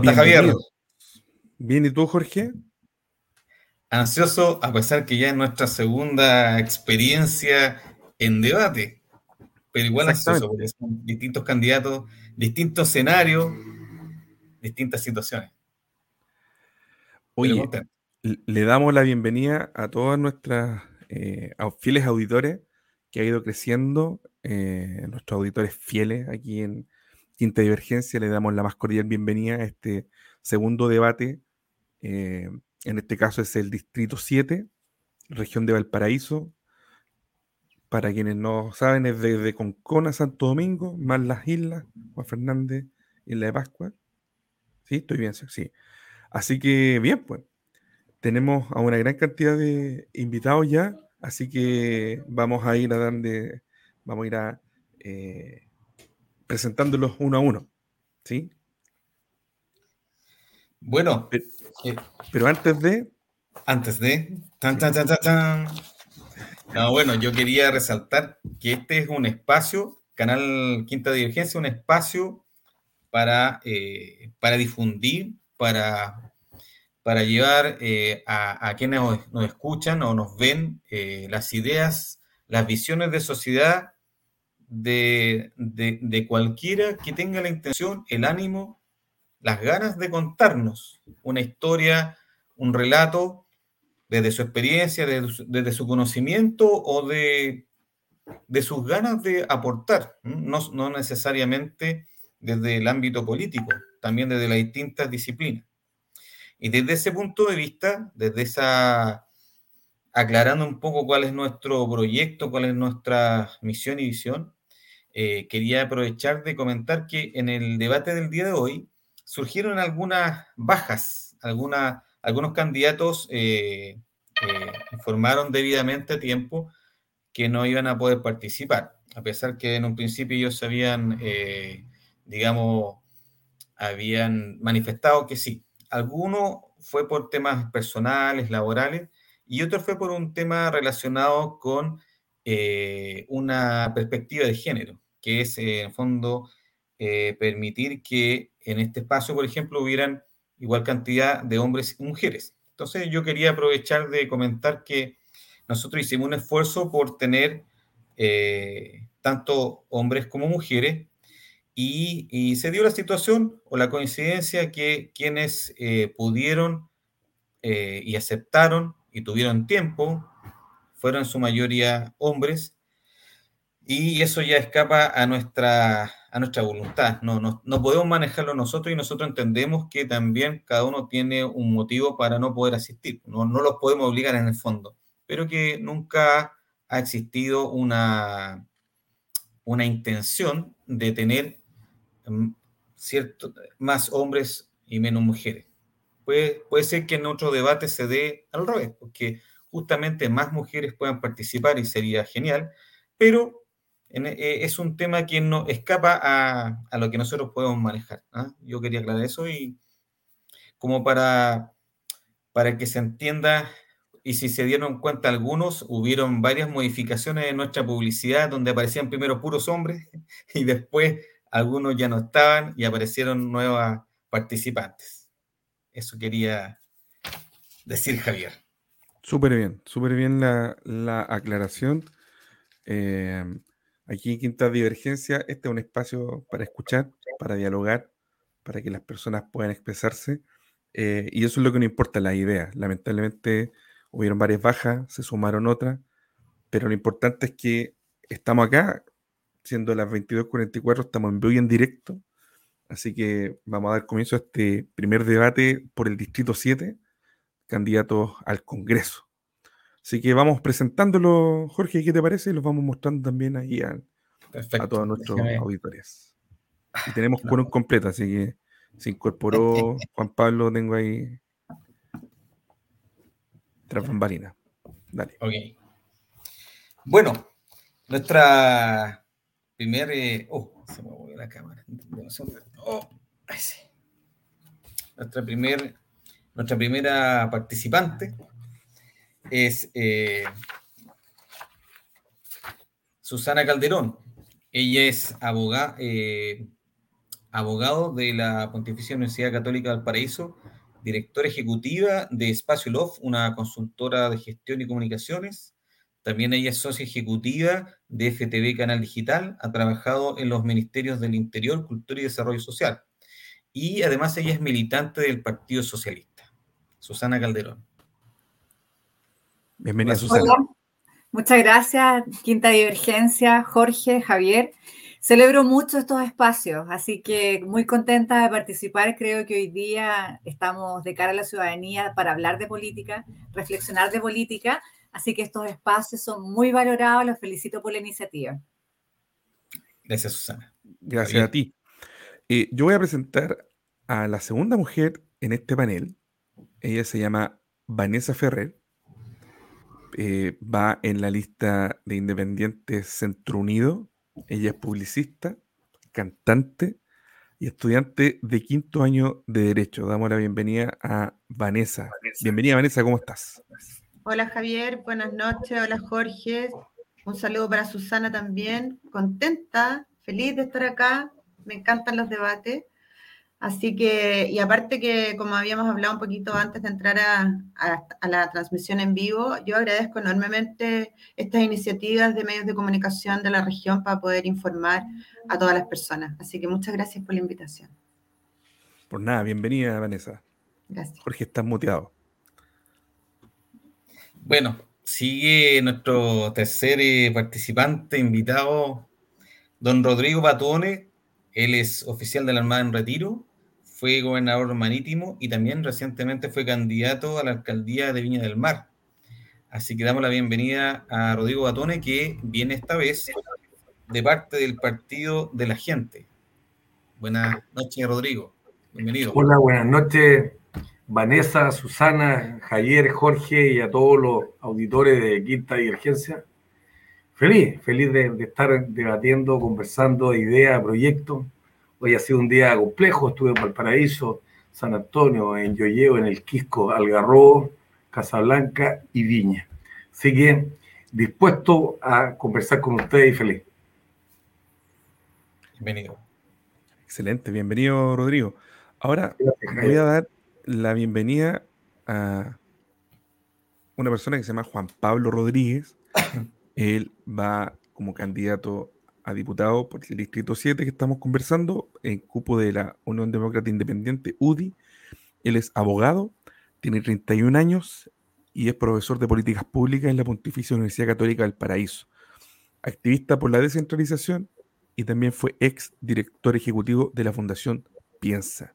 ¿Cómo estás, Javier? Bien, ¿y tú, Jorge? Ansioso, a pesar que ya es nuestra segunda experiencia en debate, pero igual ansioso, porque son distintos candidatos, distintos escenarios, distintas situaciones. Oye, le damos la bienvenida a todas nuestras eh, fieles auditores que ha ido creciendo, eh, nuestros auditores fieles aquí en Quinta Divergencia. Le damos la más cordial bienvenida a este segundo debate. Eh, en este caso es el Distrito 7, región de Valparaíso. Para quienes no saben, es desde Concona, Santo Domingo, más las islas, Juan Fernández, Isla de Pascua. Sí, estoy bien, sí. Así que bien, pues, tenemos a una gran cantidad de invitados ya, así que vamos a ir a darle, vamos a ir a eh, presentándolos uno a uno, ¿sí? Bueno, pero, antes de... Antes de... Tan, tan, tan, no, bueno, yo quería resaltar que este es un espacio, Canal Quinta Divergencia, un espacio para, eh, para difundir, para para llevar eh, a, quienes nos, escuchan o nos ven eh, las ideas, las visiones de sociedad de, cualquiera que tenga la intención, el ánimo, las ganas de contarnos una historia, un relato desde su experiencia, desde su, conocimiento o de, de, sus ganas de aportar, no, no necesariamente desde el ámbito político, también desde las distintas disciplinas. Y desde ese punto de vista, desde esa, aclarando un poco cuál es nuestro proyecto, cuál es nuestra misión y visión, eh, quería aprovechar de comentar que en el debate del día de hoy surgieron algunas bajas, algunos candidatos eh, eh, informaron debidamente a tiempo que no iban a poder participar, a pesar que en un principio ellos habían, digamos, habían manifestado que sí, Alguno fue por temas personales, laborales, y otro fue por un tema relacionado con eh, una perspectiva de género, que es, eh, en fondo, eh, permitir que en este espacio, por ejemplo, hubieran igual cantidad de hombres y mujeres. Entonces, yo quería aprovechar de comentar que nosotros hicimos un esfuerzo por tener tanto hombres como mujeres y, se dio la situación o la coincidencia que quienes pudieron y aceptaron y tuvieron tiempo fueron en su mayoría hombres y eso ya escapa a nuestra, a nuestra voluntad. No, no, no, podemos manejarlo nosotros y nosotros entendemos que también cada uno tiene un motivo para no poder asistir. No, no los podemos obligar en el fondo, pero que nunca ha existido una, una intención de tener cierto, más hombres y menos mujeres. Puede, puede ser que en otro debate se dé al revés, porque justamente más mujeres puedan participar y sería genial, pero eh, es un tema que no escapa a, lo que nosotros podemos manejar. ¿ah? Yo quería aclarar eso y como para, para que se entienda y si se dieron cuenta algunos, hubieron varias modificaciones en nuestra publicidad donde aparecían primero puros hombres y después algunos ya no estaban y aparecieron nuevas participantes. Eso quería decir Javier. Súper bien, súper bien la, aclaración. Eh, aquí en Quinta Divergencia, este es un espacio para escuchar, para dialogar, para que las personas puedan expresarse. Eh, y eso es lo que nos importa, la idea. Lamentablemente hubieron varias bajas, se sumaron otras, pero lo importante es que estamos acá siendo las 22.44, estamos en vivo y en directo. Así que vamos a dar comienzo a este primer debate por el Distrito 7, candidatos al Congreso. Así que vamos presentándolo, Jorge, ¿qué te parece? Y los vamos mostrando también ahí a, a todos nuestros auditores. Y tenemos un completo, así que se incorporó Juan Pablo, tengo ahí tras bambalina. Dale. Ok. Bueno, nuestra primer. Eh, oh, se me movió la cámara. Oh, nuestra, primer, nuestra primera participante es eh, Susana Calderón. Ella es abogada, eh, abogado de la Pontificia Universidad Católica del Paraíso, directora ejecutiva de Espacio Love, una consultora de gestión y comunicaciones. También ella es socia ejecutiva de FTV Canal Digital, ha trabajado en los ministerios del Interior, Cultura y Desarrollo Social. Y además ella es militante del Partido Socialista. Susana Calderón. Bienvenida, Susana. Muchas gracias, Quinta Divergencia, Jorge, Javier. Celebro mucho estos espacios, así que muy contenta de participar. Creo que hoy día estamos de cara a la ciudadanía para hablar de política, reflexionar de política, así que estos espacios son muy valorados. Los felicito por la iniciativa. Gracias, Susana. Gracias a ti. Eh, yo voy a presentar a la segunda mujer en este panel. Ella se llama Vanessa Ferrer. Eh, va en la lista de independientes Centro Unido ella es publicista, cantante y estudiante de quinto año de Derecho. Damos la bienvenida a Vanessa. Bienvenida, Vanessa, ¿cómo estás? Hola, Javier. Buenas noches. Hola, Jorge. Un saludo para Susana también. Contenta, feliz de estar acá. Me encantan los debates. Así que, y aparte que como habíamos hablado un poquito antes de entrar a, la transmisión en vivo, yo agradezco enormemente estas iniciativas de medios de comunicación de la región para poder informar a todas las personas. Así que muchas gracias por la invitación. Por nada, bienvenida Vanessa. Gracias. Jorge, estás muteado. Bueno, sigue nuestro tercer eh, participante invitado, don Rodrigo Batone. Él es oficial de la Armada en Retiro, fue gobernador marítimo y también recientemente fue candidato a la alcaldía de Viña del Mar. Así que damos la bienvenida a Rodrigo Batone, que viene esta vez de parte del Partido de la Gente. Buenas noches, Rodrigo. Bienvenido. Hola, buenas noches, Vanessa, Susana, Javier, Jorge y a todos los auditores de Quinta Divergencia. Feliz, feliz de, de estar debatiendo, conversando de ideas, proyectos Hoy ha sido un día complejo, estuve en Valparaíso, San Antonio, en Yoyeo, en el Quisco, Algarrobo, Casablanca y Viña. Así que dispuesto a conversar con ustedes y feliz. Bienvenido. Excelente, bienvenido Rodrigo. Ahora voy a dar la bienvenida a una persona que se llama Juan Pablo Rodríguez. Él va como candidato a diputado por el Distrito 7 que estamos conversando, en cupo de la Unión Demócrata Independiente, UDI. Él es abogado, tiene 31 años y es profesor de políticas públicas en la Pontificia Universidad Católica del Paraíso. Activista por la descentralización y también fue ex director ejecutivo de la Fundación Piensa.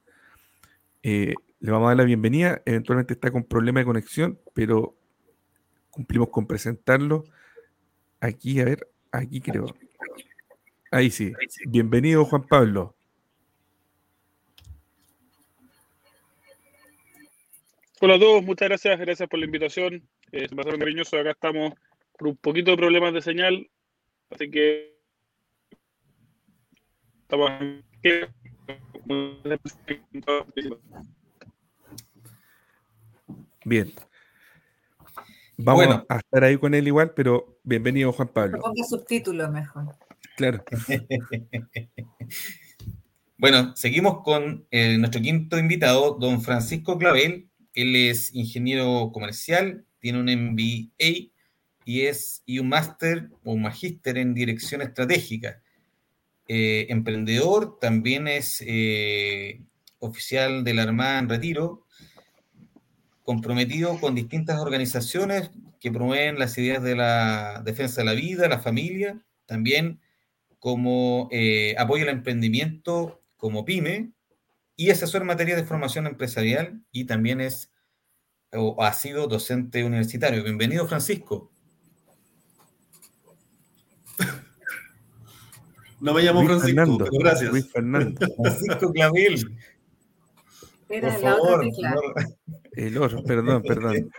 Eh, le vamos a dar la bienvenida, eventualmente está con problema de conexión, pero cumplimos con presentarlo. Aquí, a ver, aquí creo. Ahí sí. Bienvenido, Juan Pablo. Hola a todos, muchas gracias, gracias por la invitación. Eh, se pasaron cariñosos, acá estamos por un poquito de problemas de señal, así que estamos Bien. Vamos a estar ahí con él igual, pero bienvenido Juan Pablo. Ponga subtítulos mejor. Claro. bueno, seguimos con eh, nuestro quinto invitado, don Francisco Clavel. Él es ingeniero comercial, tiene un MBA y es y un máster o un magíster en dirección estratégica. Eh, emprendedor, también es eh, oficial de la Armada en retiro, comprometido con distintas organizaciones que promueven las ideas de la defensa de la vida, la familia, también como eh, apoyo al emprendimiento como pyme y asesor en materia de formación empresarial y también es o ha sido docente universitario. Bienvenido, Francisco. No me llamo Francisco, gracias. Luis Fernando. Francisco Clavel. Por favor, el otro, perdón, perdón.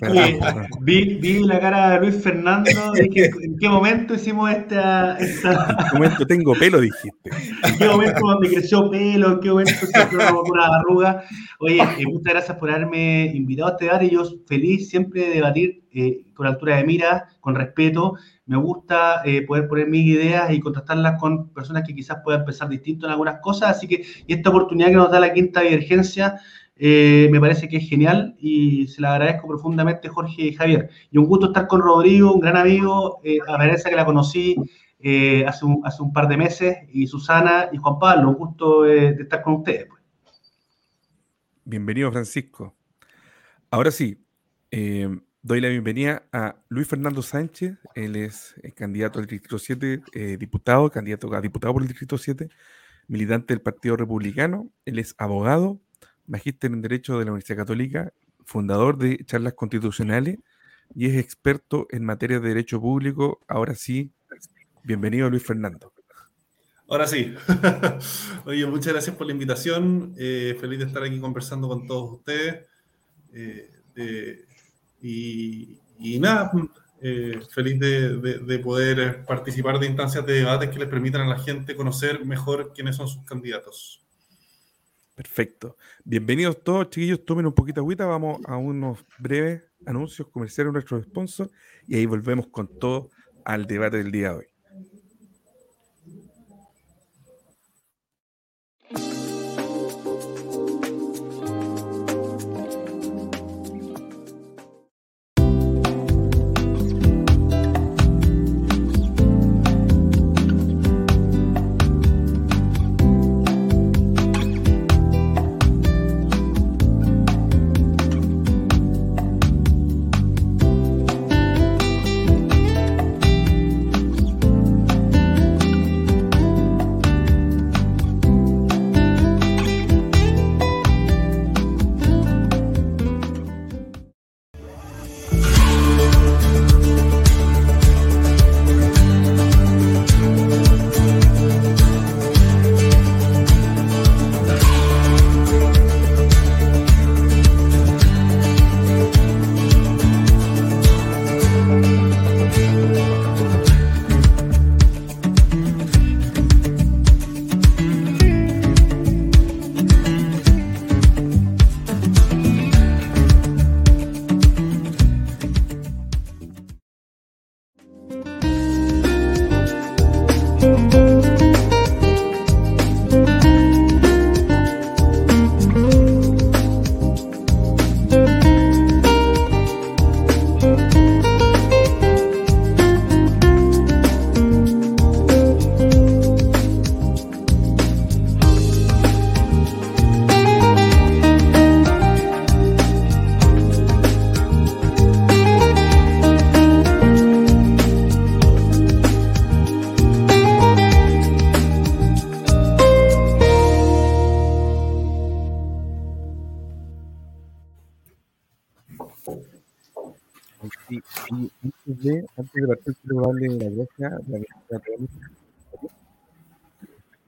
vi, la cara de Luis Fernando, dije, ¿en qué momento hicimos esta, esta... ¿En qué momento tengo pelo, dijiste? ¿En qué momento me creció pelo? ¿En qué momento se creó una arruga? Oye, eh, muchas gracias por haberme invitado a este debate. Yo feliz siempre de debatir eh, con altura de mira, con respeto. Me gusta eh, poder poner mis ideas y contrastarlas con personas que quizás puedan pensar distinto en algunas cosas. Así que y esta oportunidad que nos da la quinta divergencia eh, me parece que es genial y se la agradezco profundamente Jorge y Javier. Y un gusto estar con Rodrigo, un gran amigo, eh, a Vanessa que la conocí eh, hace, un, hace un par de meses, y Susana y Juan Pablo, un gusto de estar con ustedes. Pues. Bienvenido Francisco. Ahora sí, doy la bienvenida a Luis Fernando Sánchez, él es candidato al Distrito 7, diputado, candidato a diputado por el Distrito 7, militante del Partido Republicano, él es abogado, magíster en Derecho de la Universidad Católica, fundador de Charlas Constitucionales y es experto en materia de Derecho Público. Ahora sí, bienvenido Luis Fernando. Ahora sí. Oye, muchas gracias por la invitación. Eh, feliz de estar aquí conversando con todos ustedes. Eh, y, nada, eh, feliz de, de, poder participar de instancias de debates que les permitan a la gente conocer mejor quiénes son sus candidatos. Perfecto. Bienvenidos todos, chiquillos. Tomen un poquito de agüita. Vamos a unos breves anuncios comerciales de nuestros sponsors y ahí volvemos con todo al debate del día de hoy.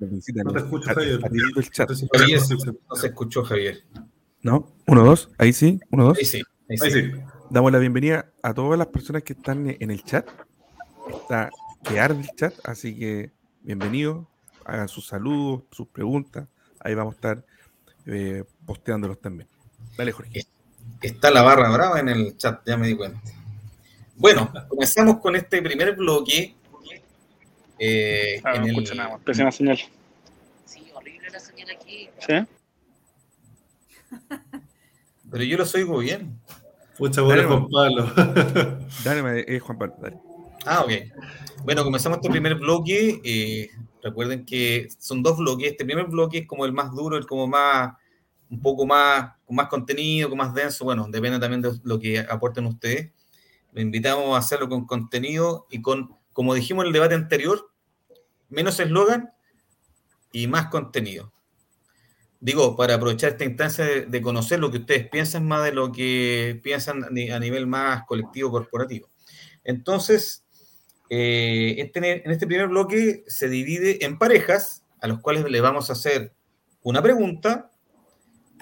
No te escucho, Javier. No se escuchó, Javier. ¿No? ¿Uno, dos? Ahí sí, uno, dos. Ahí sí. Ahí sí. Damos la bienvenida a todas las personas que están en el chat. Está que arde el chat, así que bienvenidos. Hagan sus saludos, sus preguntas. Ahí vamos a estar eh, posteándolos también. Dale, Jorge. Está la barra brava en el chat, ya me di cuenta. Bueno, comenzamos con este primer bloque eh, ah, no escucho nada, pésima señal. Sí, horrible la señal aquí. ¿Sí? Pero yo lo oigo bien. Muchas gracias, Juan Pablo. dale, eh, Juan Pablo, dale. Ah, ok. Bueno, comenzamos este primer bloque. Eh, recuerden que son dos bloques. Este primer bloque es como el más duro, el como más, un poco más, con más contenido, con más denso. Bueno, depende también de lo que aporten ustedes. Lo invitamos a hacerlo con contenido y con como dijimos en el debate anterior, menos eslogan y más contenido. Digo, para aprovechar esta instancia de, conocer lo que ustedes piensan más de lo que piensan a nivel más colectivo corporativo. Entonces, eh, este, en este primer bloque se divide en parejas, a los cuales le vamos a hacer una pregunta,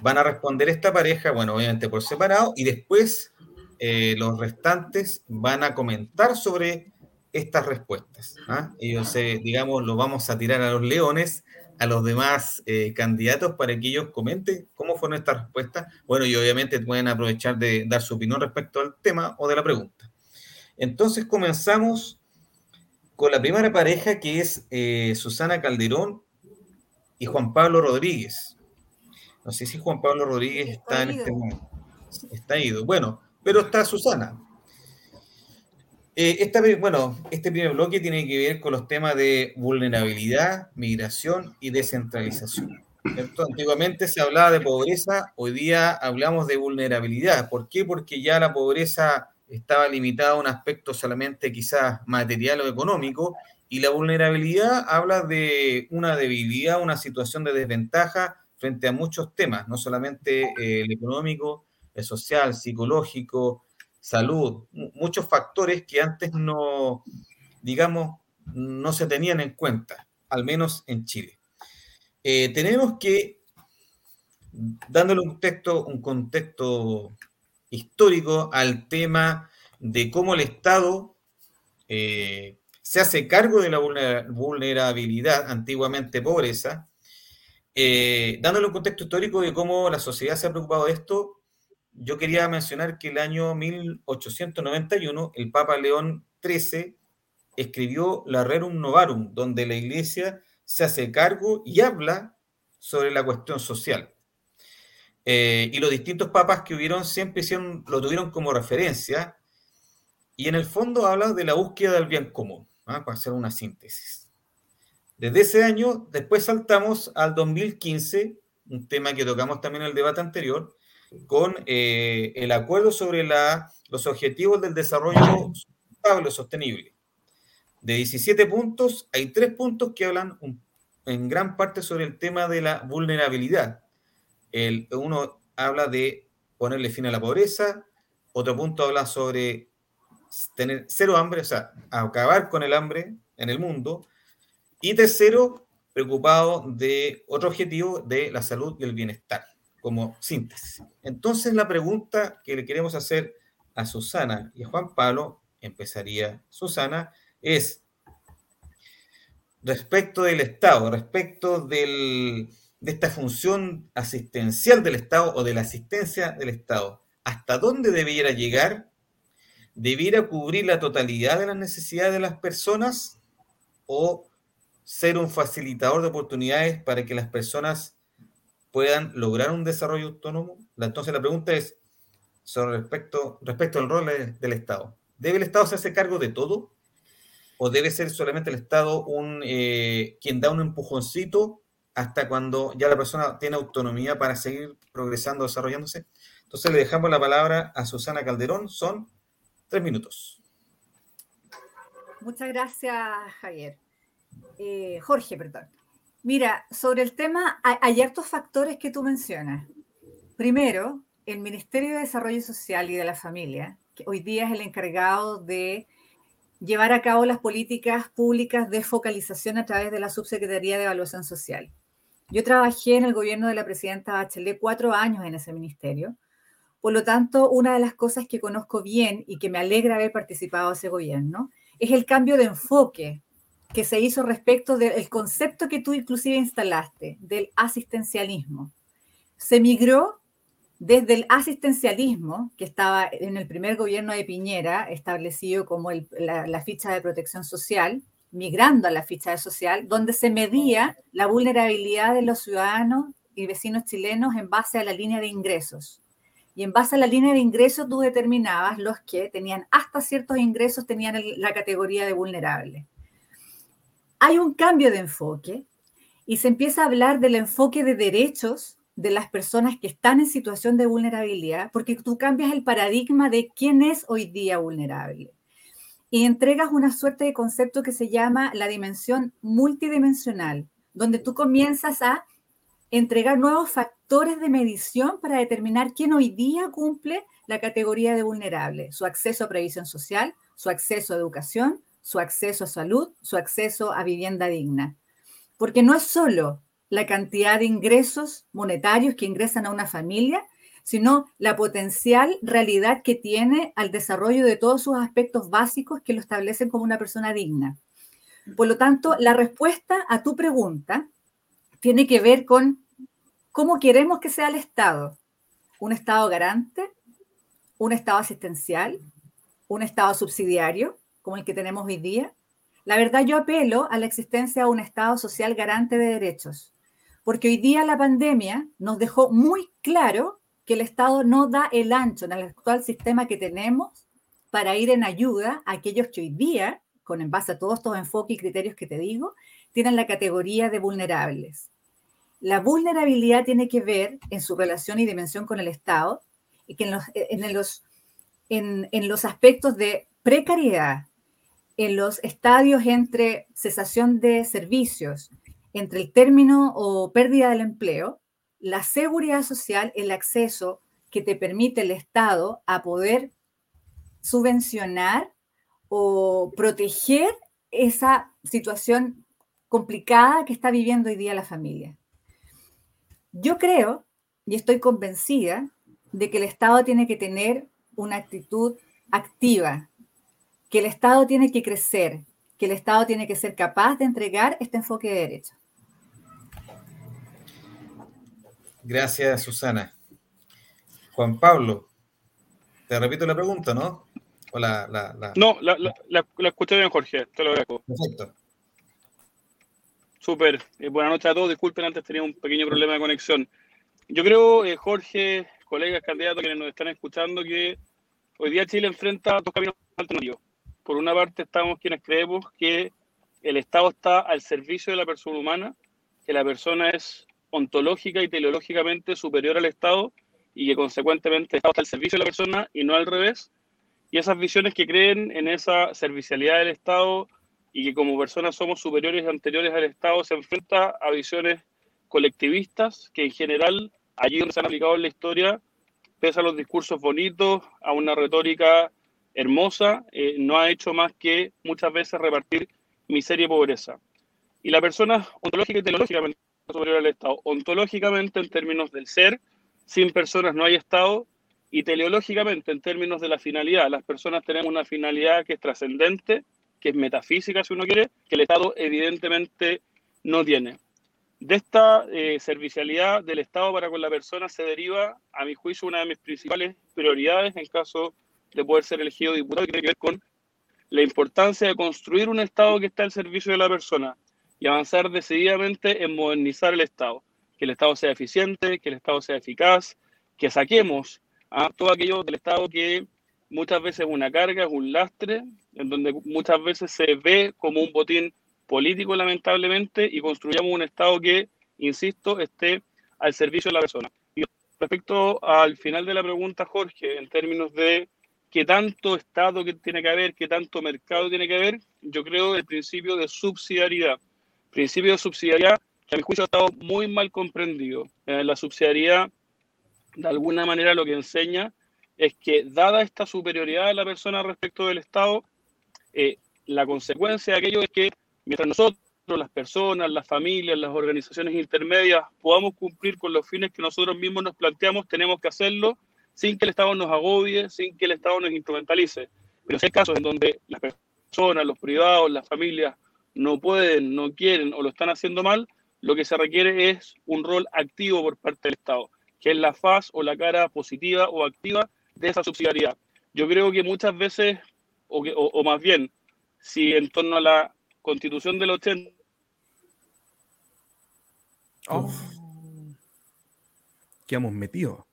van a responder esta pareja, bueno, obviamente por separado, y después eh, los restantes van a comentar sobre estas respuestas. ¿ah? Ellos, eh, digamos, lo vamos a tirar a los leones, a los demás eh, candidatos para que ellos comenten cómo fueron estas respuestas. Bueno, y obviamente pueden aprovechar de dar su opinión respecto al tema o de la pregunta. Entonces comenzamos con la primera pareja que es Susana Calderón y Juan Pablo Rodríguez. No sé si Juan Pablo Rodríguez está, en este momento. Está ido. Bueno, pero está Susana. Eh, bueno, este primer bloque tiene que ver con los temas de vulnerabilidad, migración y descentralización. Antiguamente se hablaba de pobreza, hoy día hablamos de vulnerabilidad. ¿Por qué? Porque ya la pobreza estaba limitada a un aspecto solamente quizás material o económico y la vulnerabilidad habla de una debilidad, una situación de desventaja frente a muchos temas, no solamente eh, el económico, social, psicológico, salud, muchos factores que antes no, digamos, no se tenían en cuenta, al menos en Chile. Eh, tenemos que, dándole un contexto, un contexto histórico al tema de cómo el Estado eh, se hace cargo de la vulnerabilidad, antiguamente pobreza, eh, dándole un contexto histórico de cómo la sociedad se ha preocupado de esto, yo quería mencionar que el año 1891 el Papa León XIII escribió la Rerum Novarum, donde la Iglesia se hace cargo y habla sobre la cuestión social. Eh, y los distintos papas que hubieron siempre lo tuvieron como referencia, y en el fondo habla de la búsqueda del bien común. ¿ah? para hacer una síntesis. Desde ese año, después saltamos al 2015, un tema que tocamos también en el debate anterior, con eh, el acuerdo sobre los objetivos del desarrollo sostenible. De 17 puntos, hay tres puntos que hablan en gran parte sobre el tema de la vulnerabilidad. El, uno habla de ponerle fin a la pobreza, otro punto habla sobre tener cero hambre, o sea, acabar con el hambre en el mundo. Y tercero, preocupado de otro objetivo de la salud y el bienestar, como síntesis. Entonces, la pregunta que le queremos hacer a Susana y a Juan Pablo, empezaría Susana, es respecto del Estado, respecto de esta función asistencial del Estado o de la asistencia del Estado, ¿hasta dónde debiera llegar debiera cubrir la totalidad de las necesidades de las personas o ser un facilitador de oportunidades para que las personas puedan lograr un desarrollo autónomo? Entonces la pregunta es sobre respecto, respecto al rol del Estado. ¿Debe el Estado hacerse cargo de todo? ¿O debe ser solamente el Estado un, eh, quien da un empujoncito hasta cuando ya la persona tiene autonomía para seguir progresando, desarrollándose? Entonces le dejamos la palabra a Susana Calderón. Son Tres minutos. Muchas gracias, Javier. Eh, Jorge, perdón. Mira, sobre el tema, hay, hartos factores que tú mencionas. Primero, el Ministerio de Desarrollo Social y de la Familia, que hoy día es el encargado de llevar a cabo las políticas públicas de focalización a través de la Subsecretaría de Evaluación Social. Yo trabajé en el gobierno de la presidenta Bachelet cuatro años en ese ministerio por lo tanto, una de las cosas que conozco bien y que me alegra haber participado en ese gobierno es el cambio de enfoque que se hizo respecto del concepto que tú inclusive instalaste, del asistencialismo. Se migró desde el asistencialismo, que estaba en el primer gobierno de Piñera, establecido como la, ficha de protección social, migrando a la ficha de social, donde se medía la vulnerabilidad de los ciudadanos y vecinos chilenos en base a la línea de ingresos y en base a la línea de ingresos tú determinabas los que tenían hasta ciertos ingresos tenían la categoría de vulnerable. Hay un cambio de enfoque y se empieza a hablar del enfoque de derechos de las personas que están en situación de vulnerabilidad, porque tú cambias el paradigma de quién es hoy día vulnerable. Y entregas una suerte de concepto que se llama la dimensión multidimensional, donde tú comienzas a entregar nuevos factores de medición para determinar quién hoy día cumple la categoría de vulnerable, su acceso a previsión social, su acceso a educación, su acceso a salud, su acceso a vivienda digna. Porque no es solo la cantidad de ingresos monetarios que ingresan a una familia, sino la potencial realidad que tiene al desarrollo de todos sus aspectos básicos que lo establecen como una persona digna. Por lo tanto, la respuesta a tu pregunta tiene que ver con cómo queremos que sea el Estado. ¿Un Estado garante? ¿Un Estado asistencial? ¿Un Estado subsidiario, como el que tenemos hoy día? La verdad, yo apelo a la existencia de un Estado social garante de derechos, porque hoy día la pandemia nos dejó muy claro que el Estado no da el ancho en el actual sistema que tenemos para ir en ayuda a aquellos que hoy día, con en base a todos estos enfoques y criterios que te digo, tienen la categoría de vulnerables. La vulnerabilidad tiene que ver en su relación y dimensión con el Estado y que en los, en los, en, en los aspectos de precariedad, en los estadios entre cesación de servicios, entre el término o pérdida del empleo, la seguridad social, el acceso que te permite el Estado a poder subvencionar o proteger esa situación complicada que está viviendo hoy día la familia. Yo creo y estoy convencida de que el Estado tiene que tener una actitud activa, que el Estado tiene que crecer, que el Estado tiene que ser capaz de entregar este enfoque de derecho. Gracias, Susana. Juan Pablo, te repito la pregunta, ¿no? O la, la, la... No, la, la, escuché bien, Jorge, te lo agradezco. Perfecto. Súper. Eh, buenas noches a todos. Disculpen, antes tenía un pequeño problema de conexión. Yo creo, eh, Jorge, colegas, candidatos que nos están escuchando, que hoy día Chile enfrenta dos caminos alternativos por una parte estamos quienes creemos que el Estado está al servicio de la persona humana, que la persona es ontológica y teleológicamente superior al Estado y que consecuentemente el Estado está al servicio de la persona y no al revés. Y esas visiones que creen en esa servicialidad del Estado y que como personas somos superiores y anteriores al Estado se enfrenta a visiones colectivistas que en general, allí donde se han aplicado en la historia, pese a los discursos bonitos, a una retórica hermosa, eh, no ha hecho más que muchas veces repartir miseria y pobreza. Y la persona ontológica y teleológicamente superior al Estado. Ontológicamente en términos del ser, sin personas no hay Estado, y teleológicamente en términos de la finalidad. Las personas tenemos una finalidad que es trascendente, que es metafísica si uno quiere, que el Estado evidentemente no tiene. De esta eh, servicialidad del Estado para con la persona se deriva, a mi juicio, una de mis principales prioridades en caso de poder ser elegido diputado, que tiene que ver con la importancia de construir un Estado que está al servicio de la persona y avanzar decididamente en modernizar el Estado. Que el Estado sea eficiente, que el Estado sea eficaz, que saquemos a todo aquello del Estado que muchas veces es una carga, es un lastre, en donde muchas veces se ve como un botín político, lamentablemente, y construyamos un Estado que, insisto, esté al servicio de la persona. Y respecto al final de la pregunta, Jorge, en términos de qué tanto Estado que tiene que haber, qué tanto mercado tiene que haber, yo creo el principio de subsidiariedad. Principio de subsidiariedad que a mi juicio ha estado muy mal comprendido. Eh, la subsidiariedad, de alguna manera, lo que enseña es que, dada esta superioridad de la persona respecto del Estado, eh, la consecuencia de aquello es que mientras nosotros, las personas, las familias, las organizaciones intermedias, podamos cumplir con los fines que nosotros mismos nos planteamos, tenemos que hacerlo sin que el Estado nos agobie, sin que el Estado nos instrumentalice. Pero si hay casos en donde las personas, los privados, las familias no pueden, no quieren o lo están haciendo mal, lo que se requiere es un rol activo por parte del Estado, que es la faz o la cara positiva o activa de esa subsidiariedad. Yo creo que muchas veces, o, o, más bien, si en torno a la constitución del 80... Oh. ¿Qué hemos metido?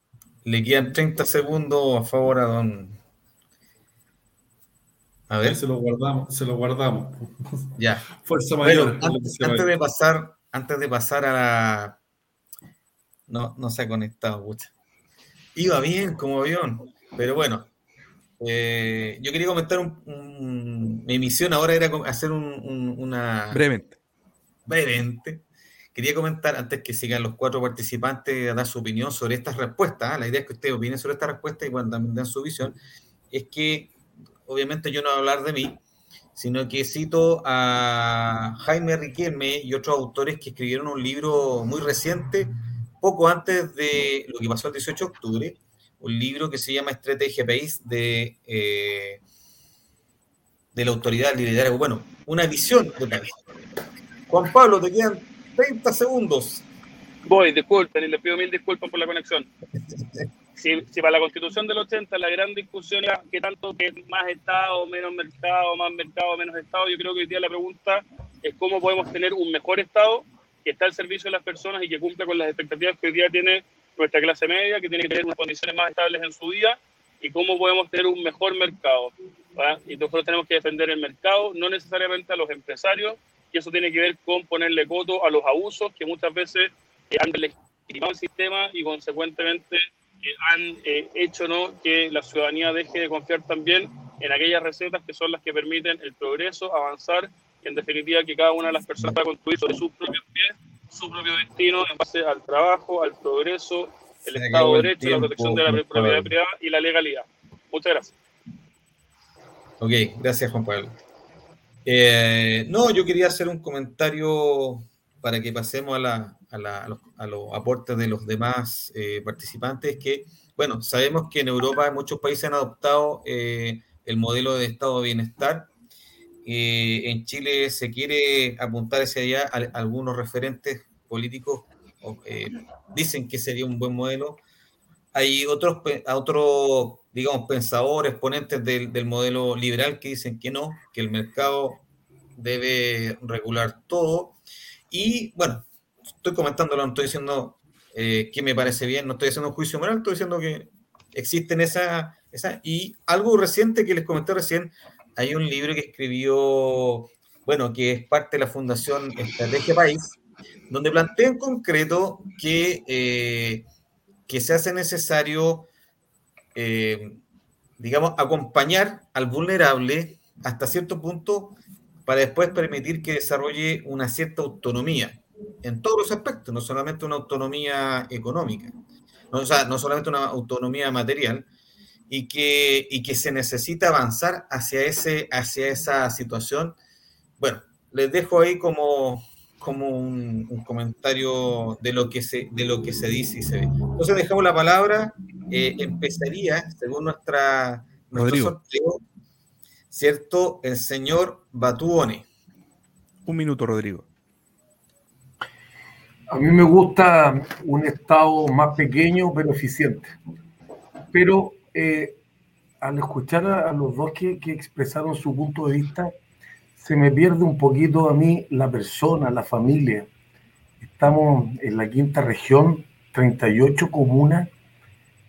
Le quedan 30 segundos a favor a don. A ver. Se lo guardamos, se lo guardamos. Ya. Fuerza mayor. antes, de pasar, antes de pasar a la. No, no se ha conectado, pucha. Iba bien como avión, pero bueno. Eh, yo quería comentar un, mi misión ahora era hacer un, una. Brevemente. Brevemente Quería comentar, antes que sigan los cuatro participantes a dar su opinión sobre estas respuestas, ¿ah? la idea es que ustedes opinen sobre esta respuesta y cuando también den su visión, es que obviamente yo no voy a hablar de mí, sino que cito a Jaime Riquelme y otros autores que escribieron un libro muy reciente, poco antes de lo que pasó el 18 de octubre, un libro que se llama Estrategia País de, eh, de la Autoridad Liderazgo. Bueno, una visión de. Juan Pablo, te quedan 30 segundos. Voy, disculpen, y les pido mil disculpas por la conexión. Si, si para la constitución del 80 la gran discusión era que tanto que más Estado, menos mercado, más mercado, menos Estado, yo creo que hoy día la pregunta es cómo podemos tener un mejor Estado que está al servicio de las personas y que cumpla con las expectativas que hoy día tiene nuestra clase media, que tiene que tener unas condiciones más estables en su vida, y cómo podemos tener un mejor mercado. ¿verdad? Y nosotros tenemos que defender el mercado, no necesariamente a los empresarios, y eso tiene que ver con ponerle coto a los abusos que muchas veces eh, han legitimado el sistema y consecuentemente eh, han eh, hecho ¿no? que la ciudadanía deje de confiar también en aquellas recetas que son las que permiten el progreso, avanzar, y en definitiva que cada una de las personas pueda construir sobre sus propios pies su propio destino en base al trabajo, al progreso, el Se Estado de Derecho, la protección de la propiedad privada y la legalidad. Muchas gracias. Ok, gracias Juan Pablo. Eh, no, yo quería hacer un comentario para que pasemos a, la- a la- a los, a los aportes de los demás eh, participantes, que, bueno, sabemos que en Europa muchos países han adoptado eh, el modelo de estado de bienestar. Eh, en Chile se quiere apuntar hacia allá, Al- algunos referentes políticos dicen que sería un buen modelo. Hay otros, otros, digamos, pensadores, ponentes del, del modelo liberal que dicen que no, que el mercado debe regular todo. Y bueno, estoy comentándolo, no estoy diciendo eh, que me parece bien, no estoy haciendo un juicio moral, estoy diciendo que existen esa, esa. Y algo reciente que les comenté recién, hay un libro que escribió, bueno, que es parte de la Fundación Estrategia País, donde plantea en concreto que, eh, que se hace necesario, eh, digamos, acompañar al vulnerable hasta cierto punto para después permitir que desarrolle una cierta autonomía en todos los aspectos, no solamente una autonomía económica, no, sea, no solamente una autonomía material, y que, y que se necesita avanzar hacia, ese, hacia esa situación. Bueno, les dejo ahí como, como un, un comentario de lo, que se, de lo que se dice y se ve. Entonces dejamos la palabra, eh, empezaría, según nuestra, nuestro Rodrigo. sorteo, ¿cierto? El señor Batuone. Un minuto, Rodrigo. A mí me gusta un Estado más pequeño pero eficiente. Pero eh, al escuchar a, a los dos que, que expresaron su punto de vista, se me pierde un poquito a mí la persona, la familia. Estamos en la quinta región, 38 comunas,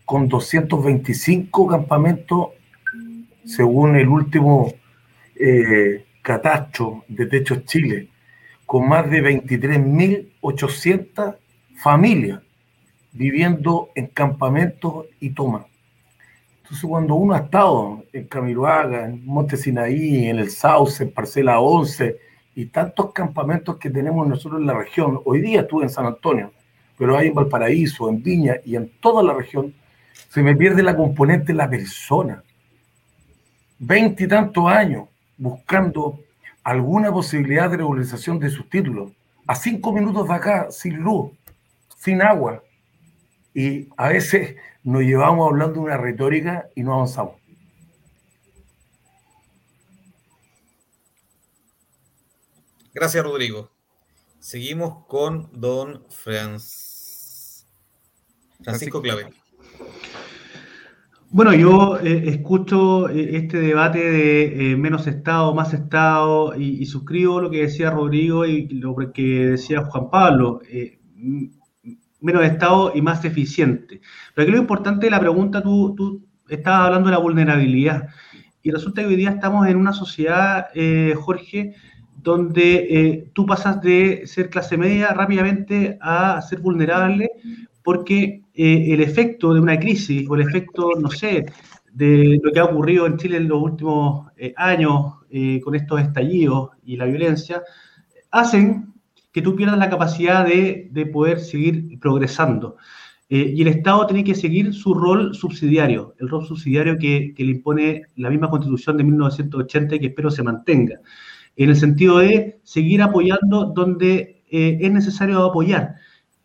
con 225 campamentos, según el último eh, catastro de Techos Chile con más de 23.800 familias viviendo en campamentos y tomas. Entonces, cuando uno ha estado en Camiroaga, en Monte Sinaí, en el Sauce, en Parcela 11 y tantos campamentos que tenemos nosotros en la región, hoy día estuve en San Antonio, pero hay en Valparaíso, en Viña y en toda la región, se me pierde la componente de la persona. Veinte tantos años buscando alguna posibilidad de regularización de sus títulos. A cinco minutos de acá, sin luz, sin agua. Y a veces nos llevamos hablando una retórica y no avanzamos. Gracias, Rodrigo. Seguimos con don Franz- Francisco Clave. Bueno, yo eh, escucho eh, este debate de eh, menos Estado, más Estado, y, y suscribo lo que decía Rodrigo y lo que decía Juan Pablo, eh, menos Estado y más eficiente. Pero aquí lo importante de la pregunta, tú, tú estabas hablando de la vulnerabilidad, y resulta que hoy día estamos en una sociedad, eh, Jorge, donde eh, tú pasas de ser clase media rápidamente a ser vulnerable porque eh, el efecto de una crisis o el efecto, no sé, de lo que ha ocurrido en Chile en los últimos eh, años con estos estallidos y la violencia, hacen que tú pierdas la capacidad de, de poder seguir progresando. Eh, y el Estado tiene que seguir su rol subsidiario, el rol subsidiario que, que le impone la misma constitución de 1980 y que espero se mantenga, en el sentido de seguir apoyando donde eh, es necesario apoyar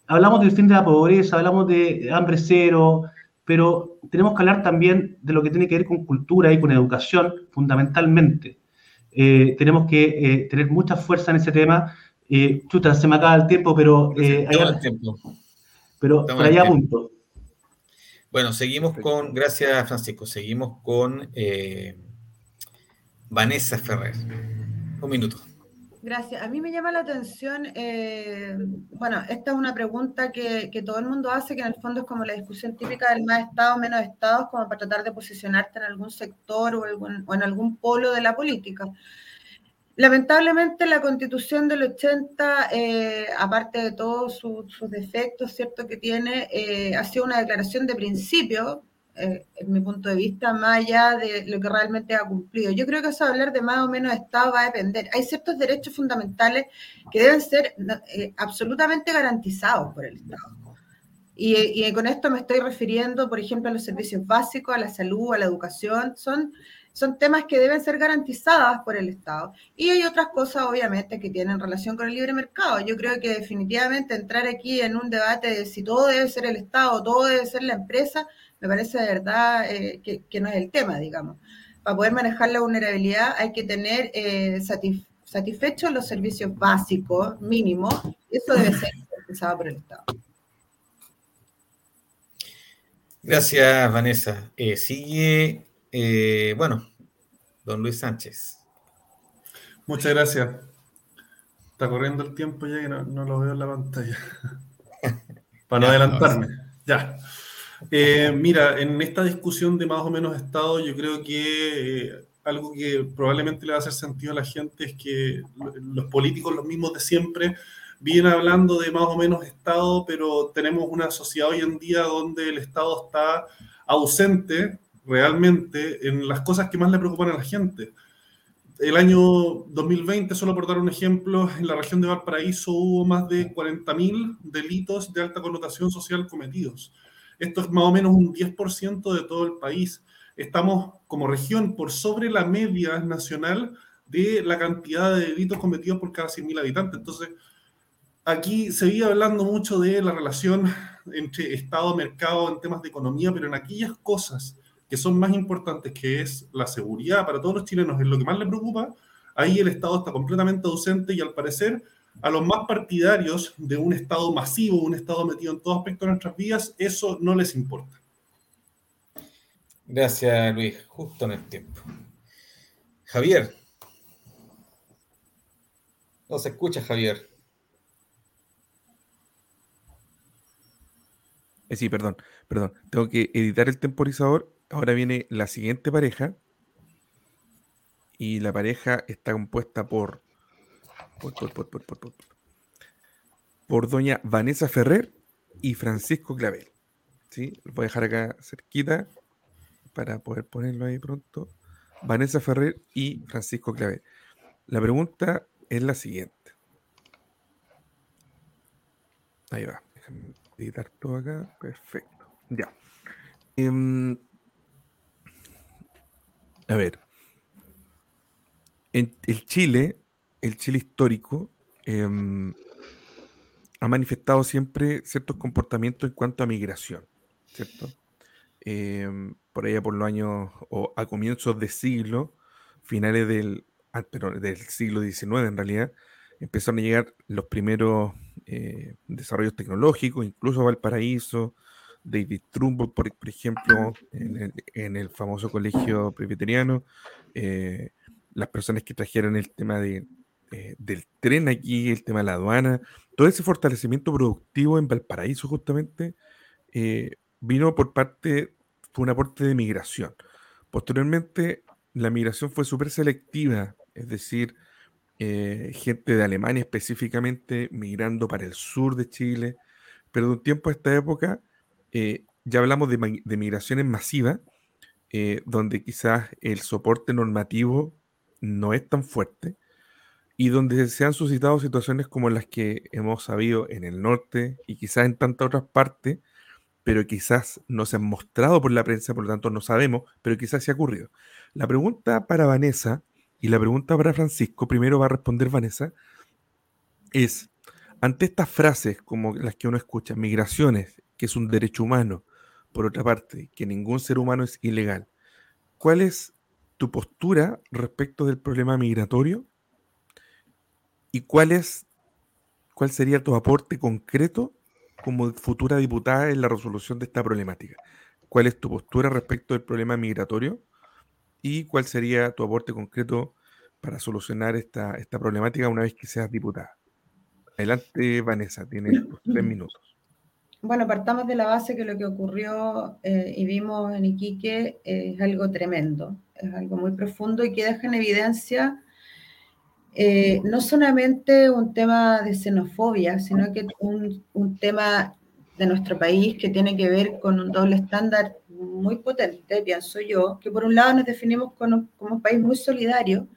hablamos del fin de la pobreza, hablamos de hambre cero, pero tenemos que hablar también de lo que tiene que ver con cultura y con educación, fundamentalmente. Eh, tenemos que tener mucha fuerza en ese tema. Eh, chuta, se me acaba el tiempo, pero... Eh, Estamos en tiempo. pero estamos por en allá tiempo. punto. Bueno, seguimos con, gracias Francisco, seguimos con eh, Vanessa Ferrer. Un minuto. Gracias. A mí me llama la atención, eh, bueno, esta es una pregunta que, que todo el mundo hace, que en el fondo es como la discusión típica del más Estado, menos Estados, como para tratar de posicionarte en algún sector o, algún- o en algún polo de la política. Lamentablemente la constitución del 80, eh, aparte de todos sus, defectos, ¿cierto? Que tiene, eh, ha sido una declaración de principio, eh, en mi punto de vista, más allá de lo que realmente ha cumplido. Yo creo que eso de hablar de más o menos Estado va a depender. Hay ciertos derechos fundamentales que deben ser absolutamente garantizados por el Estado. Y con esto me estoy refiriendo, por ejemplo, a los servicios básicos, a la salud, a la educación. Son, son temas que deben ser garantizadas por el Estado. Y hay otras cosas, obviamente, que tienen relación con el libre mercado. Yo creo que definitivamente entrar aquí en un debate de si todo debe ser el Estado, todo debe ser la empresa, me parece de verdad eh, que, no es el tema, digamos. Para poder manejar la vulnerabilidad hay que tener eh, satisf- satisfechos los servicios básicos mínimos. Eso debe ser garantizado por el Estado. Gracias Vanessa. Eh, sigue, eh, bueno, don Luis Sánchez. Muchas gracias. Está corriendo el tiempo ya que no, no lo veo en la pantalla. Para no adelantarme. Ya. Eh, mira, en esta discusión de más o menos Estado, yo creo que eh, algo que probablemente le va a hacer sentido a la gente es que los políticos, los mismos de siempre, vienen hablando de más o menos Estado, pero tenemos una sociedad hoy en día donde el Estado está ausente realmente en las cosas que más le preocupan a la gente. El año 2020, solo por dar un ejemplo, en la región de Valparaíso hubo más de 40.000 delitos de alta connotación social cometidos. Esto es más o menos un 10% de todo el país. Estamos como región por sobre la media nacional de la cantidad de delitos cometidos por cada 100.000 habitantes. Entonces, aquí se vive hablando mucho de la relación entre Estado-mercado en temas de economía, pero en aquellas cosas que son más importantes, que es la seguridad para todos los chilenos, es lo que más les preocupa, ahí el Estado está completamente ausente y al parecer a los más partidarios de un Estado masivo, un Estado metido en todo aspecto de nuestras vidas, eso no les importa. Gracias Luis, justo en el tiempo. Javier. No se escucha Javier. Eh, sí, perdón, perdón. Tengo que editar el temporizador. Ahora viene la siguiente pareja. Y la pareja está compuesta por. Por, por, por, por, por, por, doña Vanessa Ferrer y Francisco Clavel. ¿Sí? Lo voy a dejar acá cerquita para poder ponerlo ahí pronto. Vanessa Ferrer y Francisco Clavel. La pregunta es la siguiente. Ahí va. Déjame editar todo acá. Perfecto. Ya. Em, a ver. En el Chile, el Chile histórico, em, ha manifestado siempre ciertos comportamientos en cuanto a migración, ¿cierto? Em, por allá por los años, o a comienzos de siglo, finales del, ah, del siglo XIX en realidad, empezaron a llegar los primeros eh, desarrollos tecnológicos, incluso Valparaíso, David Trumbo, por, ejemplo, en el, famoso colegio presbiteriano, eh, las personas que trajeron el tema eh, del tren aquí, el tema de la aduana, todo ese fortalecimiento productivo en Valparaíso justamente eh, vino por parte, fue un aporte de migración. Posteriormente, la migración fue súper selectiva, es decir, gente de Alemania específicamente migrando para el sur de Chile, pero de un tiempo a esta época eh, ya hablamos de, migraciones masivas, eh, donde quizás el soporte normativo no es tan fuerte y donde se han suscitado situaciones como las que hemos sabido en el norte y quizás en tantas otras partes, pero quizás no se han mostrado por la prensa, por lo tanto no sabemos, pero quizás se ha ocurrido. La pregunta para Vanessa y la pregunta para Francisco, primero va a responder Vanessa, es, ante estas frases como las que uno escucha, migraciones, que es un derecho humano, por otra parte, que ningún ser humano es ilegal, ¿cuál es tu postura respecto del problema migratorio? ¿Y cuál es cuál sería tu aporte concreto como futura diputada en la resolución de esta problemática? ¿Cuál es tu postura respecto del problema migratorio? ¿Y cuál sería tu aporte concreto para solucionar esta, esta problemática una vez que seas diputada? Adelante, Vanessa, tienes tres minutos. Bueno, partamos de la base que lo que ocurrió eh, y vimos en Iquique es algo tremendo, es algo muy profundo y que deja en evidencia eh, no solamente un tema de xenofobia, sino que un, un, tema de nuestro país que tiene que ver con un doble estándar muy potente, pienso yo, que por un lado nos definimos como, como un país muy solidario,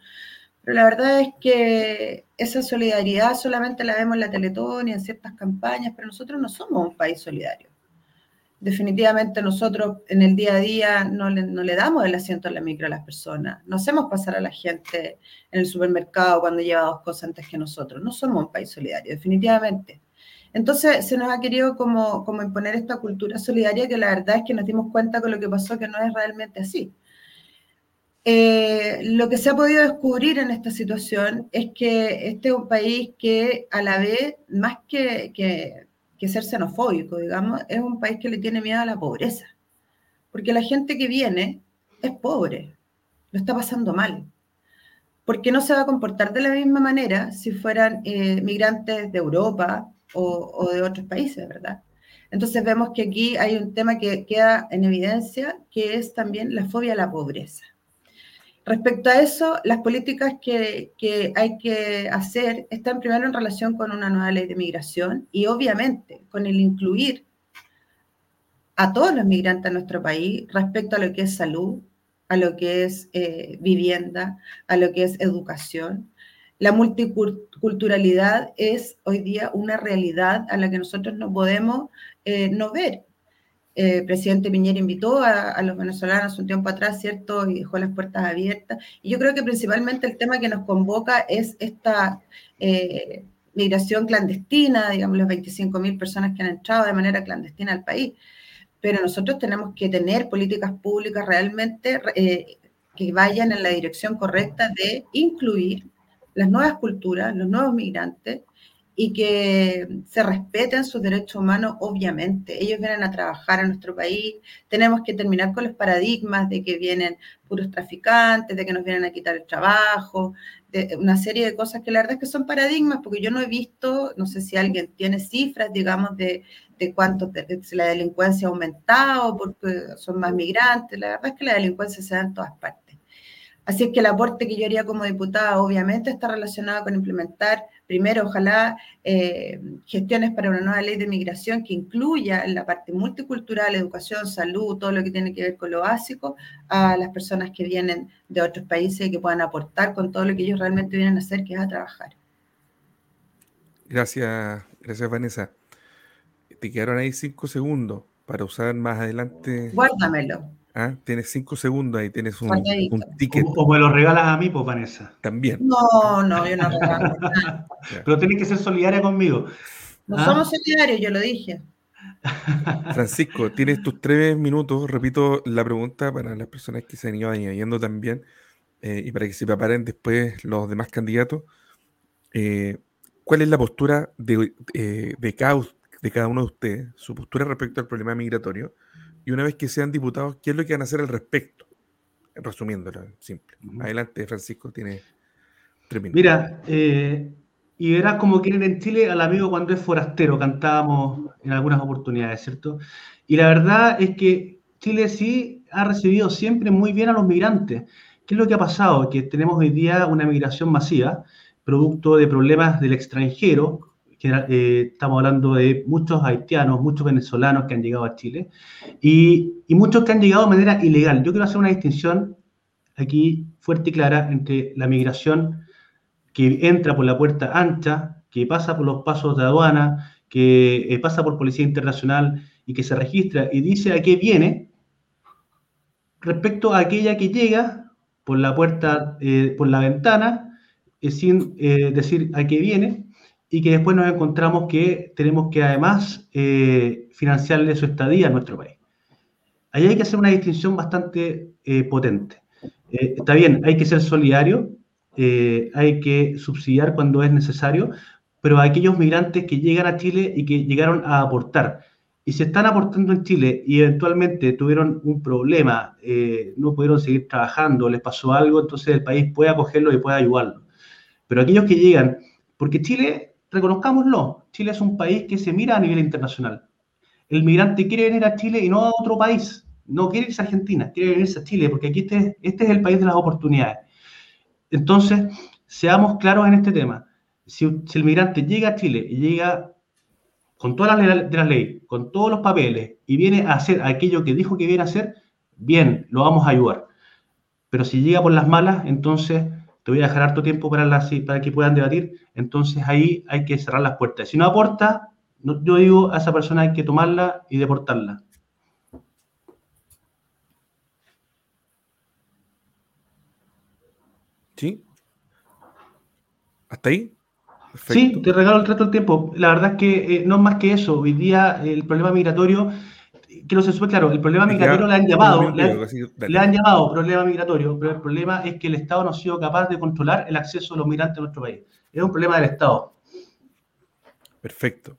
pero la verdad es que esa solidaridad solamente la vemos en la Teletón y en ciertas campañas, pero nosotros no somos un país solidario. Definitivamente nosotros en el día a día no le, no le damos el asiento a la micro a las personas, no hacemos pasar a la gente en el supermercado cuando lleva dos cosas antes que nosotros. No somos un país solidario, definitivamente. Entonces se nos ha querido como, como imponer esta cultura solidaria que la verdad es que nos dimos cuenta con lo que pasó que no es realmente así. Eh, lo que se ha podido descubrir en esta situación es que este es un país que a la vez, más que, ser xenofóbico, digamos, es un país que le tiene miedo a la pobreza. Porque la gente que viene es pobre, lo está pasando mal. Porque no se va a comportar de la misma manera si fueran eh, migrantes de Europa o, o de otros países, ¿verdad? Entonces vemos que aquí hay un tema que queda en evidencia, que es también la fobia a la pobreza. Respecto a eso, las políticas que, que, hay que hacer están primero en relación con una nueva ley de migración y obviamente con el incluir a todos los migrantes en nuestro país respecto a lo que es salud, a lo que es eh, vivienda, a lo que es educación. La multiculturalidad es hoy día una realidad a la que nosotros no podemos eh, no ver eh, presidente Piñera invitó a, los venezolanos un tiempo atrás, ¿cierto? Y dejó las puertas abiertas. Y yo creo que principalmente el tema que nos convoca es esta eh, migración clandestina, digamos, las 25.000 personas que han entrado de manera clandestina al país. Pero nosotros tenemos que tener políticas públicas realmente eh, que vayan en la dirección correcta de incluir las nuevas culturas, los nuevos migrantes, y que se respeten sus derechos humanos, obviamente. Ellos vienen a trabajar a nuestro país. Tenemos que terminar con los paradigmas de que vienen puros traficantes, de que nos vienen a quitar el trabajo, de una serie de cosas que la verdad es que son paradigmas, porque yo no he visto, no sé si alguien tiene cifras, digamos, de, de cuánto si la delincuencia ha aumentado porque son más migrantes. La verdad es que la delincuencia se da en todas partes. Así es que el aporte que yo haría como diputada obviamente está relacionado con implementar, primero, ojalá, eh, gestiones para una nueva ley de migración que incluya en la parte multicultural, educación, salud, todo lo que tiene que ver con lo básico, a las personas que vienen de otros países y que puedan aportar con todo lo que ellos realmente vienen a hacer, que es a trabajar. Gracias, gracias Vanessa. Te quedaron ahí cinco segundos para usar más adelante. Guárdamelo. ¿Ah? Tienes cinco segundos ahí, tienes un, un ticket. O, me lo regalas a mí, pues Vanessa. También. No, no, yo no regalo nada. Pero tienes que ser solidaria conmigo. No ¿Ah? somos solidarios, yo lo dije. Francisco, tienes tus tres minutos. Repito la pregunta para las personas que se han ido añadiendo también eh, y para que se preparen después los demás candidatos. Eh, ¿Cuál es la postura de, eh, de, cada, de cada uno de ustedes, su postura respecto al problema migratorio? Y una vez que sean diputados, ¿qué es lo que van a hacer al respecto? Resumiéndolo, simple. Adelante, Francisco, tiene tres minutos. Mira, eh, y verás cómo quieren en Chile al amigo cuando es forastero, cantábamos en algunas oportunidades, ¿cierto? Y la verdad es que Chile sí ha recibido siempre muy bien a los migrantes. ¿Qué es lo que ha pasado? Que tenemos hoy día una migración masiva, producto de problemas del extranjero, eh, estamos hablando de muchos haitianos, muchos venezolanos que han llegado a Chile y, muchos que han llegado de manera ilegal. Yo quiero hacer una distinción aquí fuerte y clara entre la migración que entra por la puerta ancha, que pasa por los pasos de aduana, que eh, pasa por Policía Internacional y que se registra y dice a qué viene, respecto a aquella que llega por la puerta, eh, por la ventana, sin decir a qué viene, y que después nos encontramos que tenemos que además eh, financiarle su estadía a nuestro país. ahí hay que hacer una distinción bastante eh, potente. Eh, está bien, hay que ser solidario, eh, hay que subsidiar cuando es necesario, pero a aquellos migrantes que llegan a Chile y que llegaron a aportar, y se están aportando en Chile y eventualmente tuvieron un problema, no pudieron seguir trabajando, les pasó algo, entonces el país puede acogerlo y puede ayudarlo. Pero aquellos que llegan, porque Chile, reconozcámoslo, Chile es un país que se mira a nivel internacional. El migrante quiere venir a Chile y no a otro país no quiere irse a Argentina, quiere venirse a Chile, porque aquí este, este es el país de las oportunidades. Entonces, seamos claros en este tema. Si, el migrante llega a Chile y llega con todas las de la ley, con todos los papeles, y viene a hacer aquello que dijo que viene a hacer, bien, lo vamos a ayudar. Pero si llega por las malas, entonces te voy a dejar harto tiempo para, para que puedan debatir, entonces ahí hay que cerrar las puertas. Si no aporta, yo digo a esa persona hay que tomarla y deportarla. ¿Sí? ¿Hasta ahí? Sí, te regalo el trato del tiempo. La verdad es que eh, no más que eso. Hoy día el problema migratorio, que no se súper claro, el problema migratorio le han llamado, le han, llamado problema migratorio, pero el problema es que el Estado no ha sido capaz de controlar el acceso de los migrantes a nuestro país. Es un problema del Estado. Perfecto.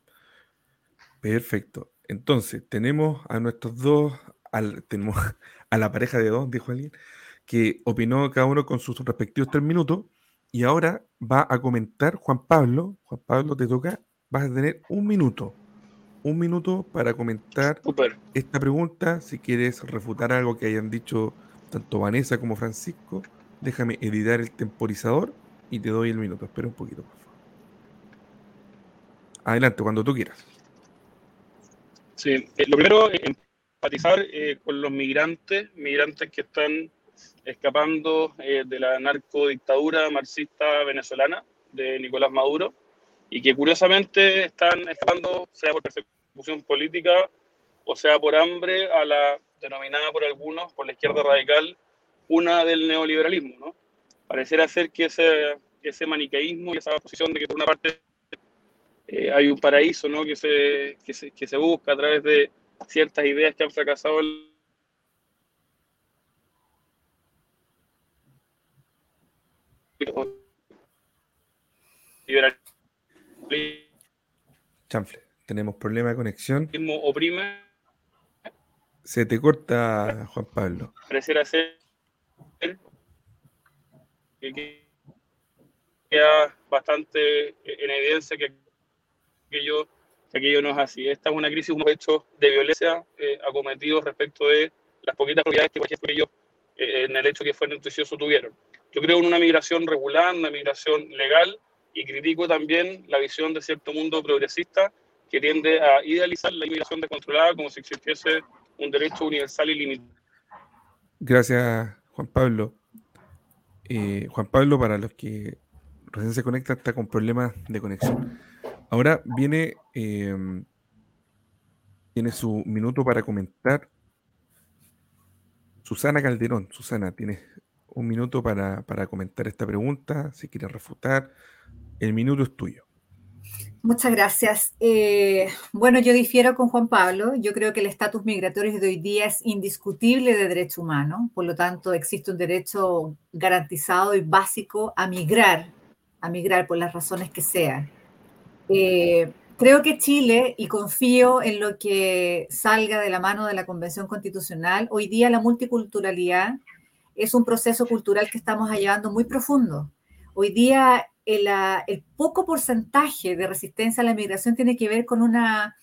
Perfecto. Entonces, tenemos a nuestros dos, tenemos a la pareja de dos, dijo alguien, que opinó cada uno con sus respectivos tres minutos. Y ahora va a comentar Juan Pablo. Juan Pablo, te toca. Vas a tener un minuto. Un minuto para comentar esta pregunta. Si quieres refutar algo que hayan dicho tanto Vanessa como Francisco, déjame editar el temporizador y te doy el minuto. Espera un poquito, por favor. Adelante, cuando tú quieras. Sí, eh, lo primero, es empatizar eh, con los migrantes, migrantes que están escapando eh, de la narcodictadura marxista venezolana de Nicolás Maduro y que curiosamente están escapando, sea por persecución política o sea por hambre, a la denominada por algunos, por la izquierda radical, una del neoliberalismo. ¿no? Pareciera ser que ese, ese maniqueísmo y esa posición de que por una parte eh, hay un paraíso ¿no? que, se, que, se, que se busca a través de ciertas ideas que han fracasado en Chanfle, tenemos problema de conexión. Oprime. Se te corta, Juan Pablo. Pareciera ser que queda bastante en evidencia que aquello, que aquello no es así. Esta es una crisis, un hecho de violencia eh, acometido respecto de las poquitas propiedades que, por ejemplo, ellos eh, en el hecho que fue noticioso tuvieron. Yo creo en una migración regular, una migración legal y critico también la visión de cierto mundo progresista que tiende a idealizar la inmigración descontrolada como si existiese un derecho universal y limitado. Gracias, Juan Pablo. Eh, Juan Pablo, para los que recién se conectan, está con problemas de conexión. Ahora viene, eh, tiene su minuto para comentar Susana Calderón. Susana, tienes un minuto para, comentar esta pregunta, si quieres refutar. El minuto es tuyo. Muchas gracias. Eh, bueno, yo difiero con Juan Pablo. Yo creo que el estatus migratorio de hoy día es indiscutible de derecho humano. Por lo tanto, existe un derecho garantizado y básico a migrar, a migrar por las razones que sean. Eh, creo que Chile, y confío en lo que salga de la mano de la Convención Constitucional, hoy día la multiculturalidad es un proceso cultural que estamos llevando muy profundo. Hoy día el, el, poco porcentaje de resistencia a la migración tiene que ver con una,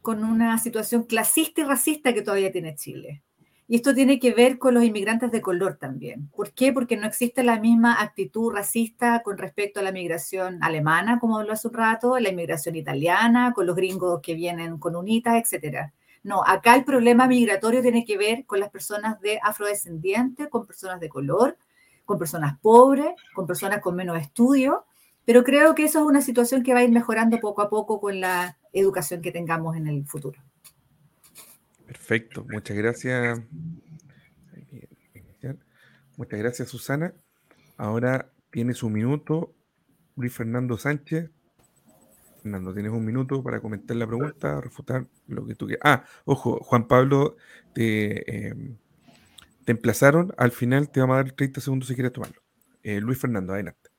con una situación clasista y racista que todavía tiene Chile. Y esto tiene que ver con los inmigrantes de color también. ¿Por qué? Porque no existe la misma actitud racista con respecto a la migración alemana, como habló hace un rato, la inmigración italiana, con los gringos que vienen con unitas, etcétera. No, acá el problema migratorio tiene que ver con las personas de afrodescendientes, con personas de color, con personas pobres, con personas con menos estudio, pero creo que eso es una situación que va a ir mejorando poco a poco con la educación que tengamos en el futuro. Perfecto, muchas gracias. Muchas gracias, Susana. Ahora tiene su minuto Luis Fernando Sánchez. Fernando, tienes un minuto para comentar la pregunta, refutar lo que tú quieras. Ah, ojo, Juan Pablo, te, em, te emplazaron, al final te vamos a dar 30 segundos si quieres tomarlo. Eh, Luis Fernando, adelante.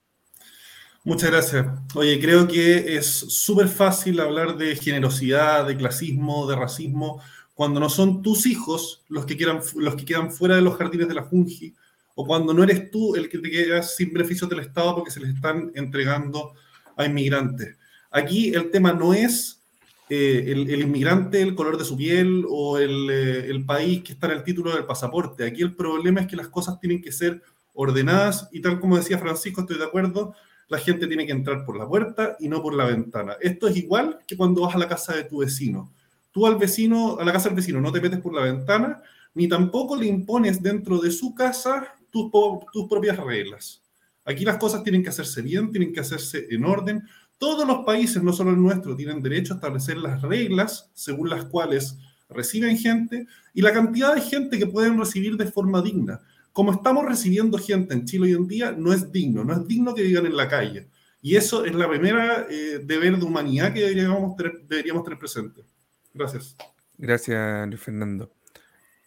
Muchas gracias. Oye, creo que es súper fácil hablar de generosidad, de clasismo, de racismo, cuando no son tus hijos los que, quieran, los que quedan fuera de los jardines de la Fungi, o cuando no eres tú el que te quedas sin beneficios del Estado porque se les están entregando a inmigrantes. Aquí el tema no es eh, el, inmigrante, el color de su piel o el, eh, el país que está en el título del pasaporte. Aquí el problema es que las cosas tienen que ser ordenadas y tal como decía Francisco, estoy de acuerdo, la gente tiene que entrar por la puerta y no por la ventana. Esto es igual que cuando vas a la casa de tu vecino. Tú al vecino, a la casa del vecino, no te metes por la ventana, ni tampoco le impones dentro de su casa tus, tus propias reglas. Aquí las cosas tienen que hacerse bien, tienen que hacerse en orden. Todos los países, no solo el nuestro, tienen derecho a establecer las reglas según las cuales reciben gente y la cantidad de gente que pueden recibir de forma digna como estamos recibiendo gente en Chile hoy en día, no es digno, no es digno que digan en la calle. Y eso es la primera eh, deber de humanidad que deberíamos tener, deberíamos tener presente. Gracias. Gracias, Luis Fernando.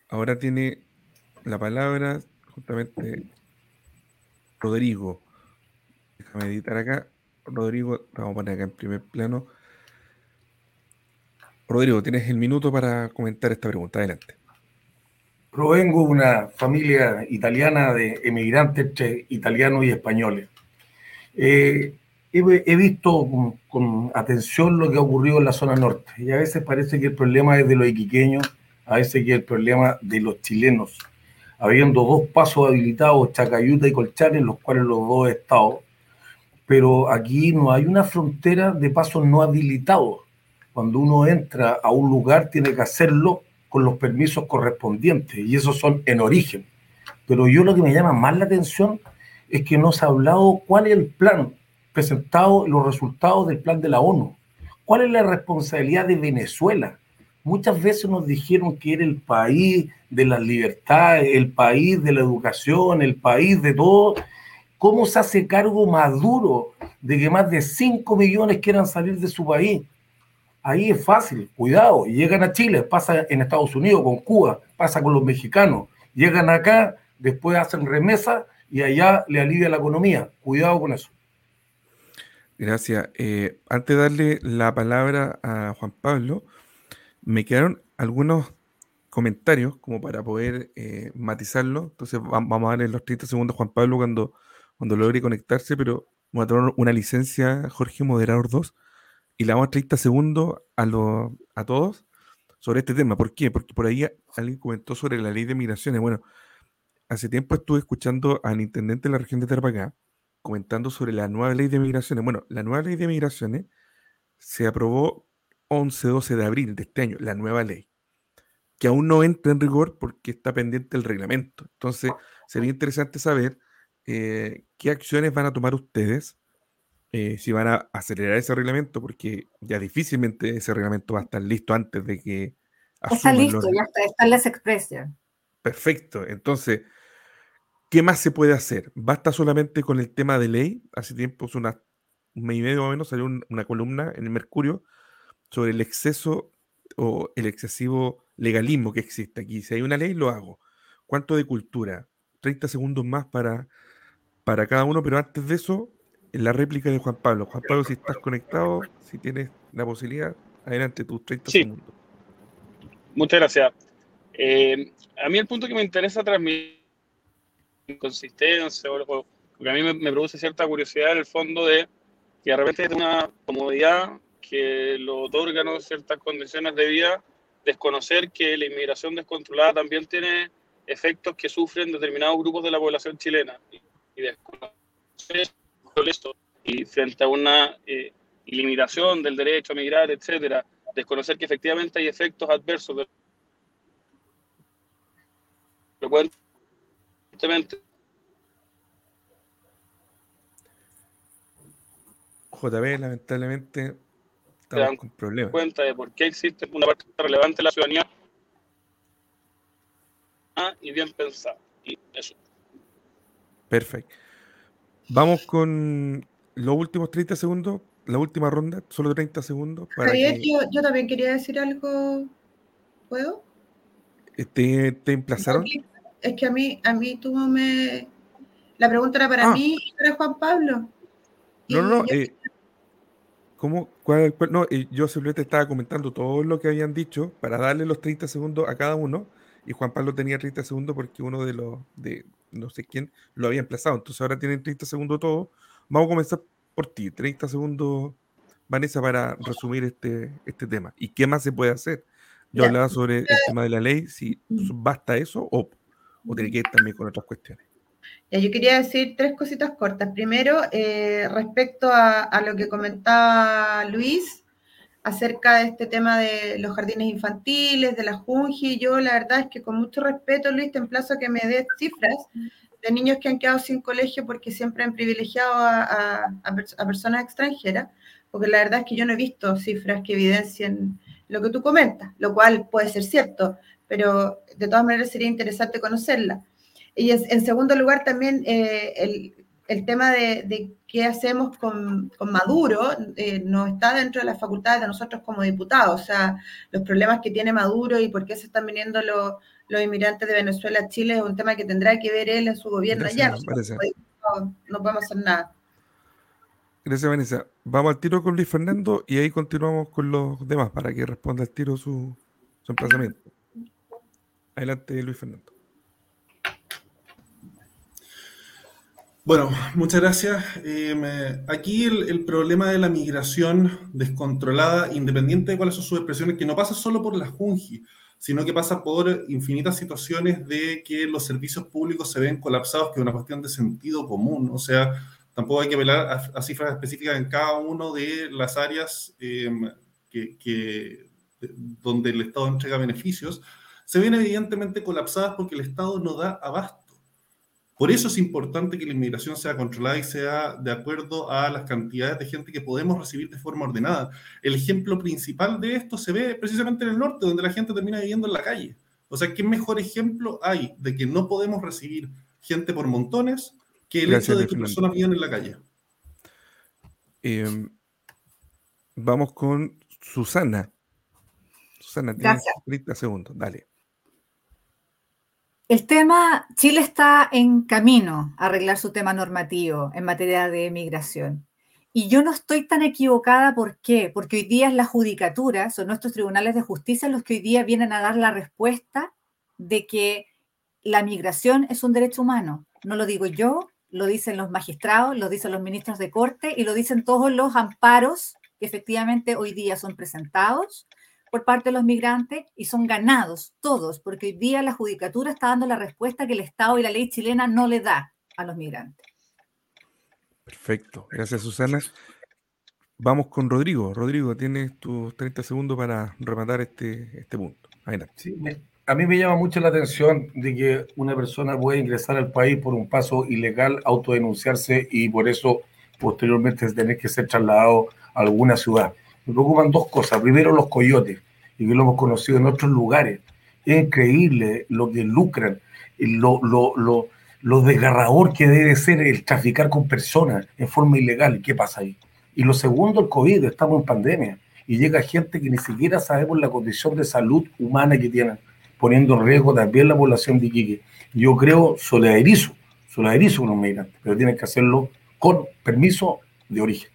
Ahora tiene la palabra justamente Rodrigo. Déjame editar acá. Rodrigo, vamos a poner acá en primer plano. Rodrigo, tienes el minuto para comentar esta pregunta. Adelante. Provengo de una familia italiana de emigrantes entre italianos y españoles. Eh, he, visto con, atención lo que ha ocurrido en la zona norte y a veces parece que el problema es de los iquiqueños, a veces que el problema de los chilenos, habiendo dos pasos habilitados, Chacayuta y Colchane, en los cuales los dos he estado, pero aquí no hay una frontera de pasos no habilitados. Cuando uno entra a un lugar tiene que hacerlo con los permisos correspondientes y esos son en origen. Pero yo lo que me llama más la atención es que no se ha hablado cuál es el plan presentado, los resultados del plan de la ONU. ¿Cuál es la responsabilidad de Venezuela? Muchas veces nos dijeron que era el país de las libertades, el país de la educación, el país de todo. ¿Cómo se hace cargo Maduro de que más de 5 millones quieran salir de su país? ahí es fácil, cuidado, llegan a Chile, pasa en Estados Unidos con Cuba, pasa con los mexicanos, llegan acá, después hacen remesa y allá le alivia la economía. Cuidado con eso. Gracias. Eh, antes de darle la palabra a Juan Pablo, me quedaron algunos comentarios como para poder eh, matizarlo. Entonces vamos a darle los 30 segundos a Juan Pablo cuando, cuando logre conectarse, pero voy a una licencia, Jorge Moderador 2 y le damos 30 segundos a, a todos sobre este tema. ¿Por qué? Porque por ahí alguien comentó sobre la ley de migraciones. Bueno, hace tiempo estuve escuchando al intendente de la región de Tarapacá comentando sobre la nueva ley de migraciones. Bueno, la nueva ley de migraciones se aprobó 11-12 de abril de este año, la nueva ley, que aún no entra en rigor porque está pendiente el reglamento. Entonces, sería interesante saber eh, qué acciones van a tomar ustedes eh, si van a acelerar ese reglamento, porque ya difícilmente ese reglamento va a estar listo antes de que... Está listo, ya está, están las expresiones. Perfecto. Entonces, ¿qué más se puede hacer? ¿Basta solamente con el tema de ley? Hace tiempo, una, un mes y medio más o menos, salió una columna en el Mercurio sobre el exceso o el excesivo legalismo que existe aquí. Si hay una ley, lo hago. ¿Cuánto de cultura? 30 segundos más para, para cada uno, pero antes de eso, la réplica de Juan Pablo. Juan Pablo, si estás conectado, si tienes la posibilidad, adelante tus 30 sí. segundos. Muchas gracias. Eh, a mí el punto que me interesa transmitir consistencia, porque a mí me, produce cierta curiosidad en el fondo de que de repente es una comodidad que lo otorgan ciertas condiciones de vida, desconocer que la inmigración descontrolada también tiene efectos que sufren determinados grupos de la población chilena y, desconocer esto y frente a una eh, limitación del derecho a migrar, etcétera, desconocer que efectivamente hay efectos adversos de frecuentemente JB, lamentablemente, estamos con problemas. cuenta de por qué existe una parte relevante de la ciudadanía ah, y bien pensada. Y eso. Perfecto. Vamos con los últimos 30 segundos la última ronda, solo 30 segundos. Para Javier, yo, yo, también quería decir algo. ¿Puedo? ¿Te, te emplazaron? Es que a mí, a mí tú me... La pregunta era para ah. mí y para Juan Pablo. No, no, no. Eh, ¿Cómo? ¿Cuál, no, yo simplemente estaba comentando todo lo que habían dicho para darle los 30 segundos a cada uno. Y Juan Pablo tenía 30 segundos porque uno de los, de no sé quién, lo había emplazado. Entonces ahora tienen 30 segundos todos. Vamos a comenzar por ti. 30 segundos, Vanessa, para resumir este, este tema. ¿Y qué más se puede hacer? Yo hablaba sobre el tema de la ley, si basta eso o, o tiene que ir también con otras cuestiones. Ya, yo quería decir tres cositas cortas. Primero, eh, respecto a, lo que comentaba Luis acerca de este tema de los jardines infantiles, de la Junji, yo la verdad es que con mucho respeto, Luis, te emplazo a que me des cifras de niños que han quedado sin colegio porque siempre han privilegiado a, personas extranjeras, porque la verdad es que yo no he visto cifras que evidencien lo que tú comentas, lo cual puede ser cierto, pero de todas maneras sería interesante conocerla. Y en segundo lugar, también eh, el, tema de, qué hacemos con, Maduro eh, no está dentro de las facultades de nosotros como diputados. O sea, los problemas que tiene Maduro y por qué se están viniendo los, inmigrantes de Venezuela a Chile es un tema que tendrá que ver él en su gobierno allá. No, no podemos hacer nada. Gracias, Vanessa. Vamos al tiro con Luis Fernando y ahí continuamos con los demás para que responda al tiro su, su emplazamiento. Adelante, Luis Fernando. Bueno, muchas gracias. Eh, aquí el, problema de la migración descontrolada, independiente de cuáles son sus expresiones, que no pasa solo por la Junji, sino que pasa por infinitas situaciones de que los servicios públicos se ven colapsados, que es una cuestión de sentido común. O sea, tampoco hay que velar a, cifras específicas en cada una de las áreas eh, que, donde el Estado entrega beneficios, se ven evidentemente colapsadas porque el Estado no da abasto. Por eso es importante que la inmigración sea controlada y sea de acuerdo a las cantidades de gente que podemos recibir de forma ordenada. El ejemplo principal de esto se ve precisamente en el norte, donde la gente termina viviendo en la calle. O sea, ¿qué mejor ejemplo hay de que no podemos recibir gente por montones que el hecho de que personas vivan en la calle? Em, vamos con Susana. Susana, tienes 30 segundos, dale. El tema, Chile está en camino a arreglar su tema normativo en materia de migración. Y yo no estoy tan equivocada, ¿por qué? Porque hoy día es la judicatura, son nuestros tribunales de justicia los que hoy día vienen a dar la respuesta de que la migración es un derecho humano. No lo digo yo, lo dicen los magistrados, lo dicen los ministros de corte y lo dicen todos los amparos que efectivamente hoy día son presentados por parte de los migrantes y son ganados todos, porque hoy día la judicatura está dando la respuesta que el Estado y la ley chilena no le da a los migrantes. Perfecto, gracias Susana. Vamos con Rodrigo. Rodrigo, tienes tus 30 segundos para rematar este, este punto. a mí me llama mucho la atención de que una persona puede ingresar al país por un paso ilegal, autodenunciarse y por eso posteriormente tener que ser trasladado a alguna ciudad. Me preocupan dos cosas. Primero, los coyotes y que lo hemos conocido en otros lugares. Es increíble lo que lucran, lo, lo, lo, desgarrador que debe ser el traficar con personas en forma ilegal. ¿Qué pasa ahí? Y lo segundo, el COVID, estamos en pandemia y llega gente que ni siquiera sabemos la condición de salud humana que tienen, poniendo en riesgo también la población de Iquique. Yo creo solidarizo, solidarizo con los migrantes, pero tienen que hacerlo con permiso de origen.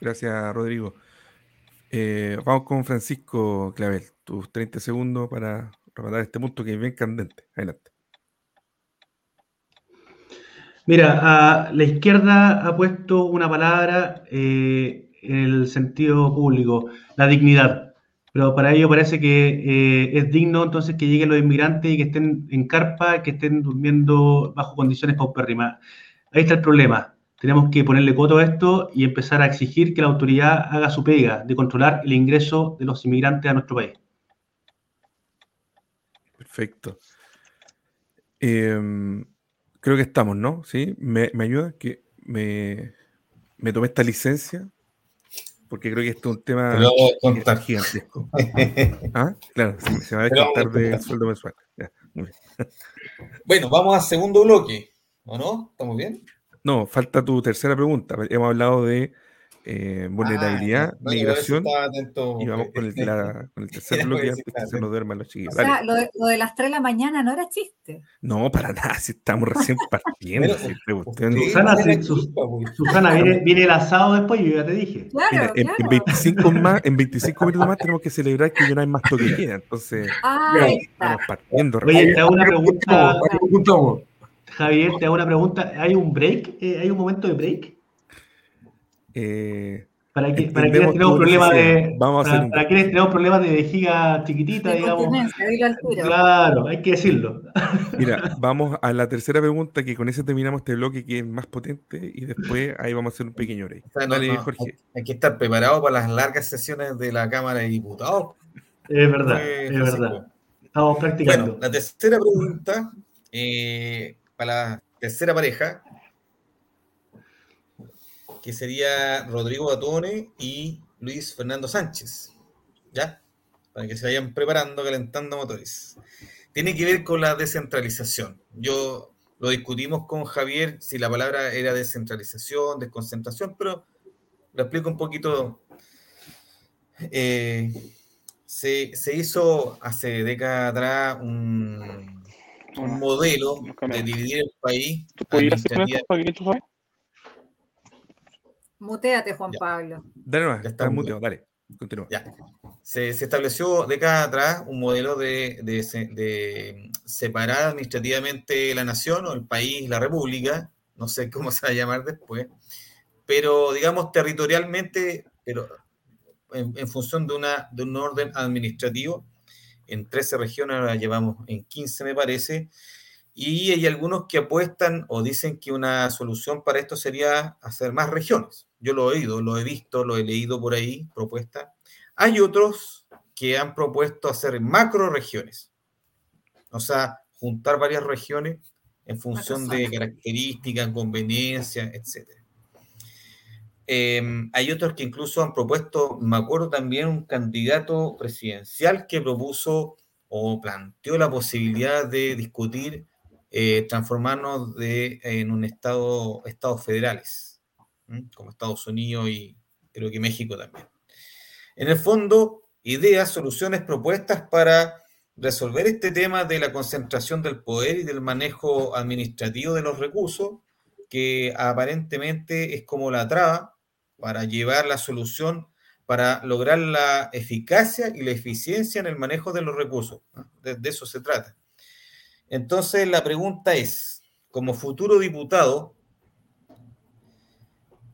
Gracias, Rodrigo. Eh, vamos con Francisco Clavel, tus 30 segundos para rematar este punto que es bien candente. Adelante. Mira, la izquierda ha puesto una palabra eh, en el sentido público, la dignidad. Pero para ello parece que eh, es digno entonces que lleguen los inmigrantes y que estén en carpa, que estén durmiendo bajo condiciones paupérrimas. Ahí está el problema. Tenemos que ponerle coto a esto y empezar a exigir que la autoridad haga su pega de controlar el ingreso de los inmigrantes a nuestro país. Perfecto. Em, creo que estamos, ¿no? Sí, me, ayuda que me, me tomé esta licencia porque creo que esto es un tema gigantesco. ¿Ah? Claro, se, va a descontar del sueldo mensual. bueno, vamos al segundo bloque, ¿o no? ¿Estamos bien? No, falta tu tercera pregunta. Hemos hablado de eh, vulnerabilidad, Ah, no, yo eso migración. atento, Y vamos con el, la- con el tercer bloque que se nos duerman los O chiquillos. sea, Dale. lo de, lo de las 3 de la mañana no era chiste. No, para nada, si estamos recién partiendo. Si Susana, Sus- viene, viene el asado después, yo ya te dije. Claro, Mira, en, en claro. 25 más, en 25 minutos más tenemos que celebrar que ya no hay más toque de queda. Entonces, Ah, estamos partiendo. Oye, te hago una pregunta. Javier, te hago una pregunta. ¿Hay un break? Eh, ¿Hay un momento de break? Eh, ¿Para, que, para tenemos tu problemas de. Vamos para, hacer un para quienes tenemos problemas de vejiga chiquitita, De digamos? Claro, hay que decirlo. Mira, vamos a la tercera pregunta, que con ese terminamos este bloque que es más potente y después ahí vamos a hacer un pequeño break. O sea, no, Dale, no, Jorge. hay, hay que estar preparado para las largas sesiones de la Cámara de Diputados. Es verdad, es verdad. Estamos practicando. Bueno, la tercera pregunta, eh, para la tercera pareja, que sería Rodrigo Batone y Luis Fernando Sánchez. ¿Ya? Para que se vayan preparando, calentando motores. Tiene que ver con la descentralización. Yo lo discutimos con Javier si la palabra era descentralización, desconcentración, pero lo explico un poquito. Eh, se, se hizo hace décadas atrás un, un modelo Nos de dividir el país ¿Tú podías hacer administrativa- esto para que tú sabes? Muteate, Juan Ya. Pablo. Dale nomás, Ya está dale, continúa. Ya. Se, se estableció décadas atrás un modelo de, de de separar administrativamente la nación o el país, la república, no sé cómo se va a llamar después, pero digamos territorialmente, pero en, en función de, una, de un orden administrativo. En 13 regiones, ahora llevamos en 15 me parece, y hay algunos que apuestan o dicen que una solución para esto sería hacer más regiones. Yo lo he oído, lo he visto, lo he leído por ahí, propuestas. Hay otros que han propuesto hacer macro regiones, o sea, juntar varias regiones en función de características, conveniencia, etc. hay otros que incluso han propuesto, me acuerdo también, un candidato presidencial que propuso o planteó la posibilidad de discutir eh, transformarnos en un estado, estados federales, como Estados Unidos y creo que México también. En el fondo, ideas, soluciones, propuestas para resolver este tema de la concentración del poder y del manejo administrativo de los recursos, que aparentemente es como la traba para llevar la solución, para lograr la eficacia y la eficiencia en el manejo de los recursos. de eso se trata. Entonces, la pregunta es, como futuro diputado,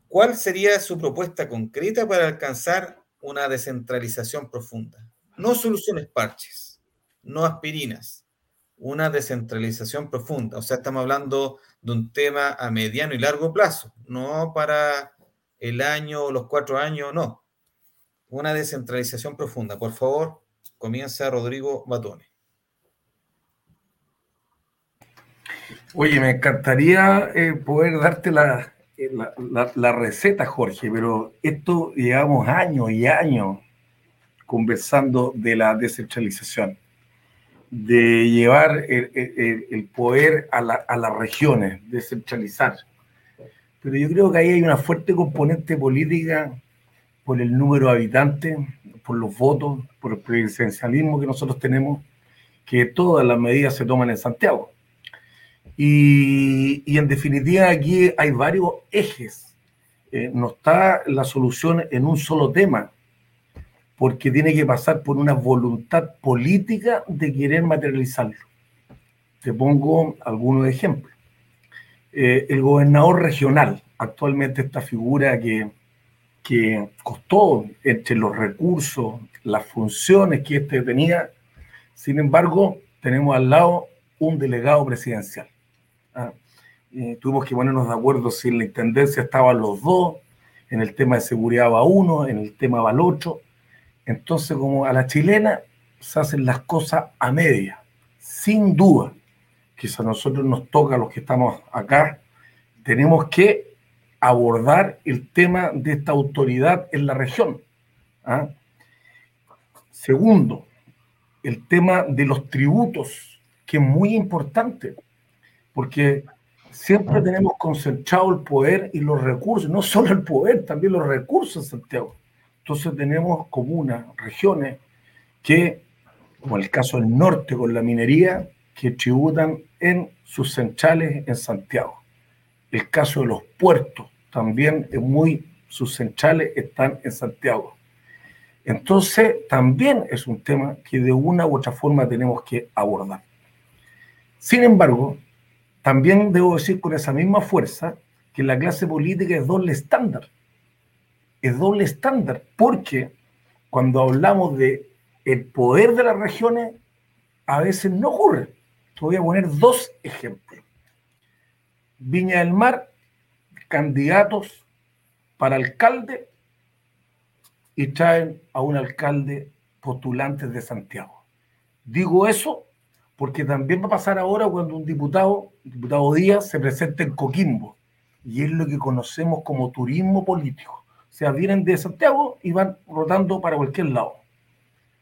¿cuál sería su propuesta concreta para alcanzar una descentralización profunda? No soluciones parches, no aspirinas, una descentralización profunda. O sea, estamos hablando de un tema a mediano y largo plazo, no para el año los cuatro años, no. Una descentralización profunda. Por favor, comienza Rodrigo Batone. Oye, me encantaría eh, poder darte la, eh, la, la- receta, Jorge, pero esto llevamos años y años conversando de la descentralización, de llevar el, poder a, a las regiones, descentralizar. Pero yo creo que ahí hay una fuerte componente política por el número de habitantes, por los votos, por el presidencialismo que nosotros tenemos, que todas las medidas se toman en Santiago. Y, en definitiva aquí hay varios ejes. Eh, no está la solución en un solo tema, porque tiene que pasar por una voluntad política de querer materializarlo. Te pongo algunos ejemplos. Eh, el gobernador regional, actualmente esta figura que, que costó entre los recursos, las funciones que éste tenía, sin embargo, tenemos al lado un delegado presidencial. Ah, tuvimos que ponernos de acuerdo si en la intendencia estaban los dos, en el tema de seguridad va uno, en el tema va el otro. Entonces, como a la chilena, se hacen las cosas a media, sin duda. Si a nosotros nos toca, los que estamos acá, tenemos que abordar el tema de esta autoridad en la región. ¿ah? Segundo, el tema de los tributos, que es muy importante, porque siempre tenemos concentrado el poder y los recursos, no solo el poder, también los recursos Santiago. Entonces tenemos comunas, regiones que, como el caso del norte con la minería, que tributan en sus centrales en Santiago. El caso de los puertos también es muy, sus centrales están en Santiago. Entonces, también es un tema que de una u otra forma tenemos que abordar. Sin embargo, también debo decir con esa misma fuerza que la clase política es doble estándar. Es doble estándar porque cuando hablamos de el poder de las regiones, a veces no ocurre. Te voy a poner dos ejemplos. Viña del Mar, candidatos para alcalde y traen a un alcalde postulante de Santiago. Digo eso porque también va a pasar ahora cuando un diputado, diputado Díaz, se presente en Coquimbo, y es lo que conocemos como turismo político. O sea, vienen de Santiago y van rotando para cualquier lado.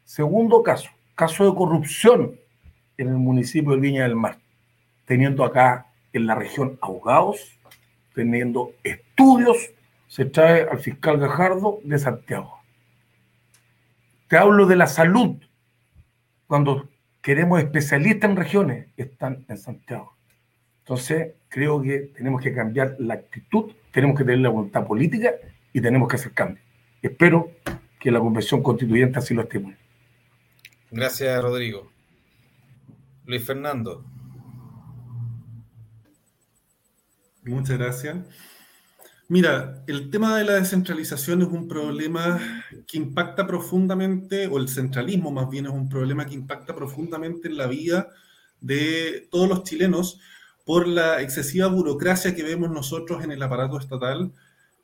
Segundo caso, caso de corrupción en el municipio de Viña del Mar, teniendo acá en la región abogados, teniendo estudios, se trae al fiscal Gajardo de Santiago. Te hablo de la salud, cuando queremos especialistas en regiones, están en Santiago. Entonces, creo que tenemos que cambiar la actitud, tenemos que tener la voluntad política y tenemos que hacer cambios. Espero que la convención constituyente así lo estimule. Gracias, Rodrigo. Luis Fernando. Muchas gracias. Mira, el tema de la descentralización es un problema que impacta profundamente, o el centralismo más bien es un problema que impacta profundamente en la vida de todos los chilenos por la excesiva burocracia que vemos nosotros en el aparato estatal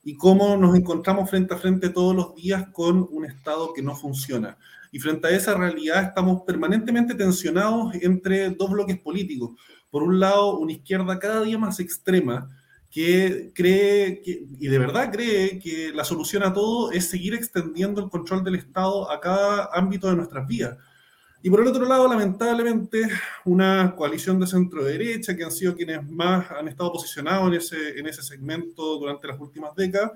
y cómo nos encontramos frente a frente todos los días con un Estado que no funciona. Y frente a esa realidad estamos permanentemente tensionados entre dos bloques políticos. Por un lado, una izquierda cada día más extrema, que cree, que, y de verdad cree que la solución a todo es seguir extendiendo el control del Estado a cada ámbito de nuestras vidas. Y por el otro lado, lamentablemente, una coalición de centro-derecha que han sido quienes más han estado posicionados en ese, en ese segmento durante las últimas décadas,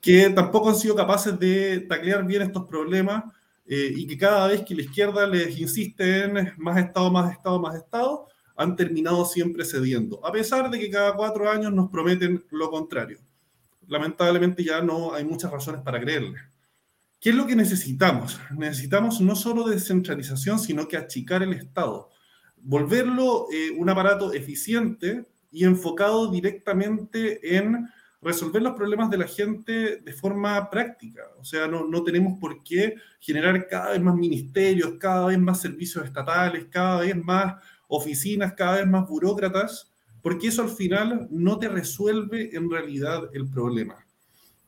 que tampoco han sido capaces de taclear bien estos problemas eh, y que cada vez que la izquierda les insiste en más Estado, más Estado, más Estado, han terminado siempre cediendo, a pesar de que cada cuatro años nos prometen lo contrario. Lamentablemente ya no hay muchas razones para creerle. ¿Qué es lo que necesitamos? Necesitamos no solo descentralización, sino que achicar el Estado, volverlo eh, un aparato eficiente y enfocado directamente en resolver los problemas de la gente de forma práctica. O sea, no, no, tenemos por qué generar cada vez más ministerios, cada vez más servicios estatales, cada vez más oficinas cada vez más burócratas, porque eso al final no te resuelve en realidad el problema.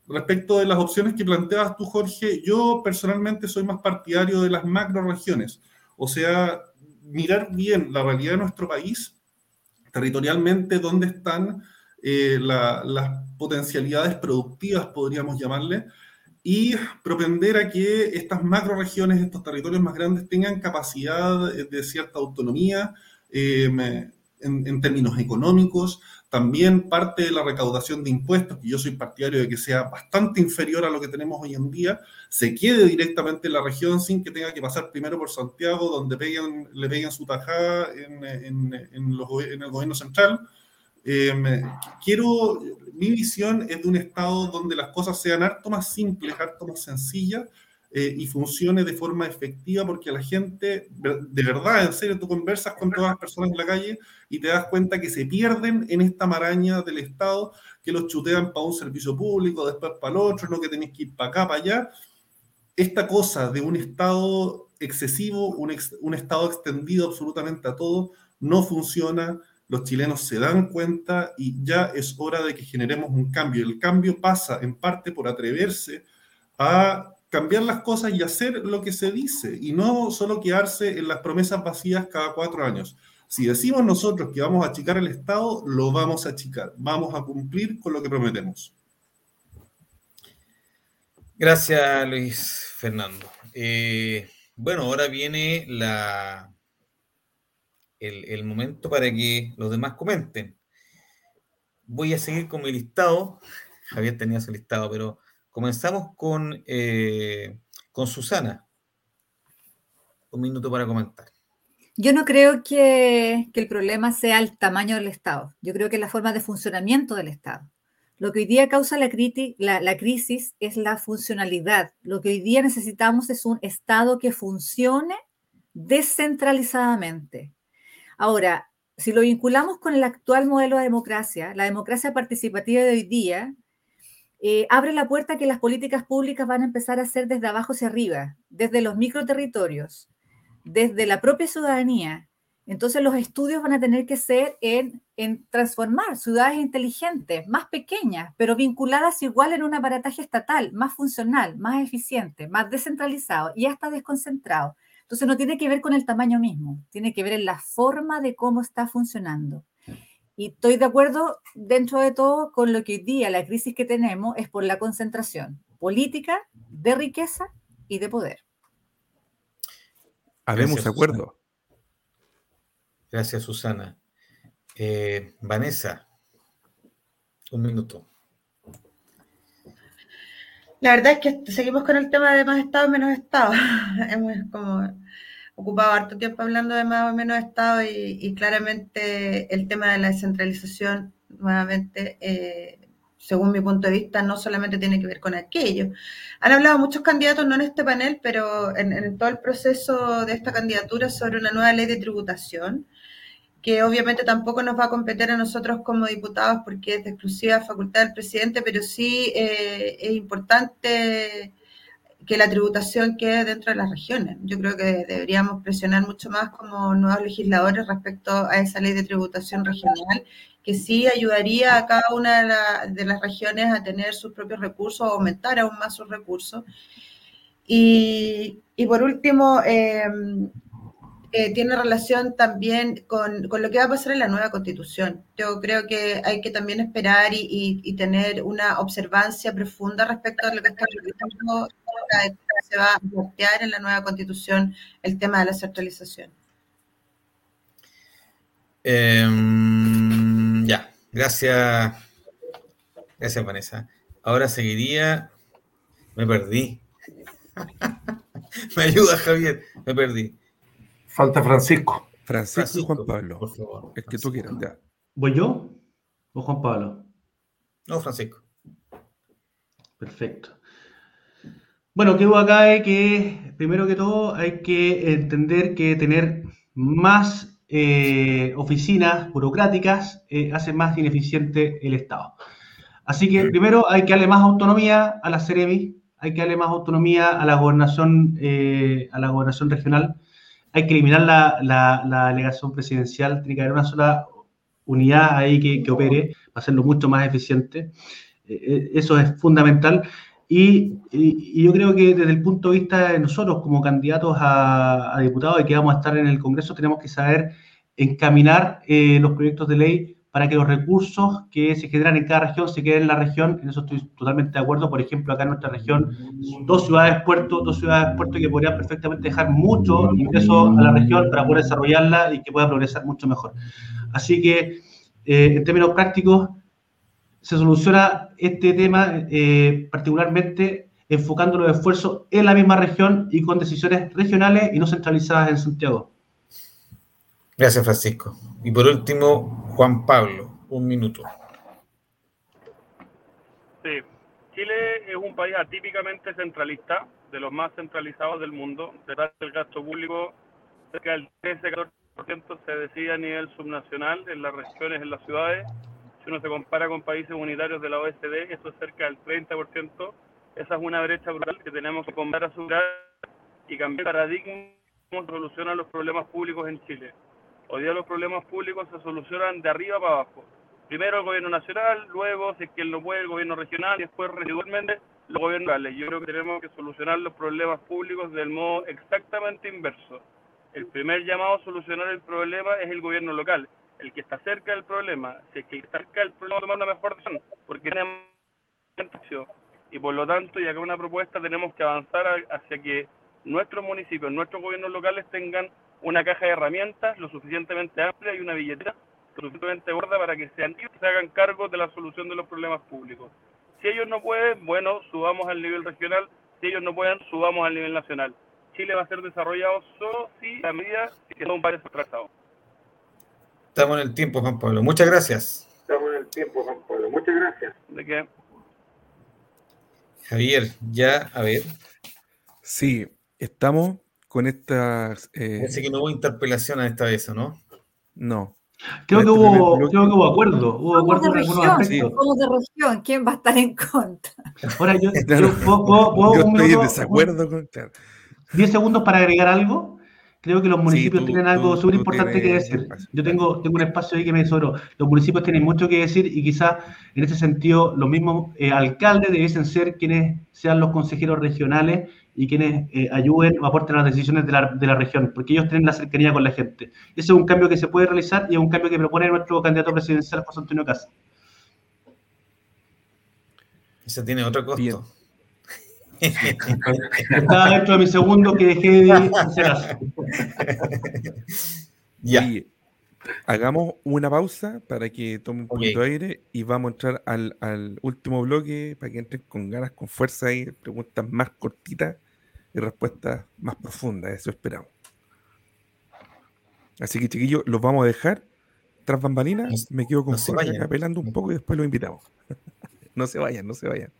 Respecto de las opciones que planteabas tú, Jorge, yo personalmente soy más partidario de las macroregiones, o sea, mirar bien la realidad de nuestro país, territorialmente, dónde están eh, las potencialidades productivas, podríamos llamarle, y propender a que estas macroregiones, estos territorios más grandes, tengan capacidad de cierta autonomía, Em, en, en, términos económicos, también parte de la recaudación de impuestos, que yo soy partidario de que sea bastante inferior a lo que tenemos hoy en día, se quede directamente en la región sin que tenga que pasar primero por Santiago, donde peguen, le peguen su tajada en, en, los, en el gobierno central. Eh, quiero, mi visión es de un Estado donde las cosas sean harto más simples, harto más sencillas, eh, y funcione de forma efectiva, porque la gente, de verdad, en serio, tú conversas con todas las personas en la calle y te das cuenta que se pierden en esta maraña del Estado, que los chutean para un servicio público, después para el otro, no que tenés que ir para acá, para allá. Esta cosa de un Estado excesivo, un, un Estado extendido absolutamente a todo, no funciona, los chilenos se dan cuenta y ya es hora de que generemos un cambio. El cambio pasa en parte por atreverse a cambiar las cosas y hacer lo que se dice y no solo quedarse en las promesas vacías cada cuatro años. Si decimos nosotros que vamos a achicar el Estado, lo vamos a achicar, vamos a cumplir con lo que prometemos. Gracias, Luis Fernando. Eh, bueno, ahora viene la, el, el momento para que los demás comenten. voy a seguir con mi listado. Javier tenía su listado, pero comenzamos con, eh, con Susana. Un minuto para comentar. Yo no creo que, que, el problema sea el tamaño del Estado. Yo creo que la forma de funcionamiento del Estado. Lo que hoy día causa la, la, la, crisis es la funcionalidad. Lo que hoy día necesitamos es un Estado que funcione descentralizadamente. Ahora, si lo vinculamos con el actual modelo de democracia, la democracia participativa de hoy día eh, abre la puerta a que las políticas públicas van a empezar a ser desde abajo hacia arriba, desde los microterritorios, desde la propia ciudadanía. Entonces los estudios van a tener que ser en, en transformar ciudades inteligentes, más pequeñas, pero vinculadas igual en un aparataje estatal, más funcional, más eficiente, más descentralizado y hasta desconcentrado. Entonces no tiene que ver con el tamaño mismo, tiene que ver en la forma de cómo está funcionando. Y estoy de acuerdo dentro de todo con lo que hoy día la crisis que tenemos es por la concentración política, de riqueza y de poder. Habemos acuerdo. Gracias, Susana. Eh, Vanessa, un minuto. La verdad es que seguimos con el tema de más Estado, menos Estado. Hemos como ocupado harto tiempo hablando de más o menos Estado y, claramente el tema de la descentralización, nuevamente, eh, según mi punto de vista, no solamente tiene que ver con aquello. Han hablado muchos candidatos, no en este panel, pero en, en todo el proceso de esta candidatura sobre una nueva ley de tributación que obviamente tampoco nos va a competir a nosotros como diputados porque es de exclusiva facultad del presidente, pero sí eh, es importante que la tributación quede dentro de las regiones. Yo creo que deberíamos presionar mucho más como nuevos legisladores respecto a esa ley de tributación regional, que sí ayudaría a cada una de, las regiones a tener sus propios recursos, o aumentar aún más sus recursos. Y, y por último, eh, eh, tiene relación también con, lo que va a pasar en la nueva constitución. Yo creo que hay que también esperar y, tener una observancia profunda respecto a lo que está ocurriendo, se va a plantear en la nueva constitución el tema de la centralización. Em, ya, gracias. Gracias, Vanessa. Ahora seguiría. Me perdí. Me ayuda, Javier. Me perdí. Falta Francisco. Francisco, y Juan Pablo. Por favor. Es que tú quieras, ya. ¿Voy yo o Juan Pablo? No, Francisco. Perfecto. Bueno, que hubo acá es que, primero que todo, hay que entender que tener más eh, oficinas burocráticas eh, hace más ineficiente el Estado. Así que primero hay que darle más autonomía a la CEREMI, hay que darle más autonomía a la gobernación, eh, a la gobernación regional hay que eliminar la, delegación presidencial, tiene que haber una sola unidad ahí que, opere para hacerlo mucho más eficiente. Eh, eh, eso es fundamental. Y, yo creo que desde el punto de vista de nosotros como candidatos a, diputados y que vamos a estar en el Congreso, tenemos que saber encaminar eh, los proyectos de ley para que los recursos que se generan en cada región se queden en la región. En eso estoy totalmente de acuerdo. Por ejemplo, acá en nuestra región, dos ciudades puertos, dos ciudades puertos que podrían perfectamente dejar mucho ingreso a la región para poder desarrollarla y que pueda progresar mucho mejor. Así que, eh, en términos prácticos, se soluciona este tema eh, particularmente enfocando los esfuerzos en la misma región y con decisiones regionales y no centralizadas en Santiago. Gracias, Francisco. Y por último, Juan Pablo, un minuto. Sí, Chile es un país atípicamente centralista, de los más centralizados del mundo. Detrás del gasto público, cerca del 13-14% se decide a nivel subnacional, en las regiones, en las ciudades. Si uno se compara con países unitarios de la OECD, eso es cerca del 30%. Esa es una brecha brutal que tenemos que comprar a superar y cambiar el paradigma cómo solucionan los problemas públicos en Chile. Hoy día los problemas públicos se solucionan de arriba para abajo. Primero el gobierno nacional, luego, si es que no puede, el gobierno regional y después residualmente los gobiernos locales. Yo creo que tenemos que solucionar los problemas públicos del modo exactamente inverso. El primer llamado a solucionar el problema es el gobierno local, el que está cerca del problema. Si es que está cerca del problema, tomar una mejor decisión, porque tenemos y por lo tanto, y acá una propuesta, tenemos que avanzar hacia que nuestros municipios, nuestros gobiernos locales tengan una caja de herramientas lo suficientemente amplia y una billetera lo suficientemente gorda para que sean ellos se hagan cargo de la solución de los problemas públicos. Si ellos no pueden, bueno, subamos al nivel regional. Si ellos no pueden, subamos al nivel nacional. Chile va a ser desarrollado solo si a medida que son varios tratados. Estamos en el tiempo, Juan Pablo. Muchas gracias. Estamos en el tiempo, Juan Pablo. Muchas gracias. ¿De qué? Javier, ya, a ver. Sí, estamos con estas. eh, Parece que no hubo interpelación a esta vez, ¿o ¿no? no. Creo que Este primer hubo, creo que hubo acuerdo. Hubo acuerdo de región, somos de región. ¿Quién va a estar en contra? Ahora yo, Claro. yo puedo, puedo- puedo Yo un estoy en desacuerdo con. claro. 10 segundos para agregar algo. Creo que los municipios tú- tienen algo súper importante que decir. espacio. Yo tengo, tengo un espacio ahí que me sobró. Los municipios tienen mucho que decir y quizás en ese sentido los mismos eh, alcaldes debiesen ser quienes sean los consejeros regionales y quienes eh, ayuden o aporten a las decisiones de la, de la región, porque ellos tienen la cercanía con la gente. Ese es un cambio que se puede realizar y es un cambio que propone nuestro candidato presidencial, José Antonio Casa. Ese tiene otro costo. Bien. Estaba dentro de mi segundo que dejé de hacer. Ya. Hagamos una pausa para que tome un poquito de aire y vamos a entrar al, al último bloque para que entren con ganas, con fuerza y preguntas más cortitas y respuestas más profundas. Eso esperamos. Así que, chiquillos, los vamos a dejar tras bambalinas. Me quedo con no Jorge vayan. acá pelando un poco y después los invitamos. no se vayan, no se vayan.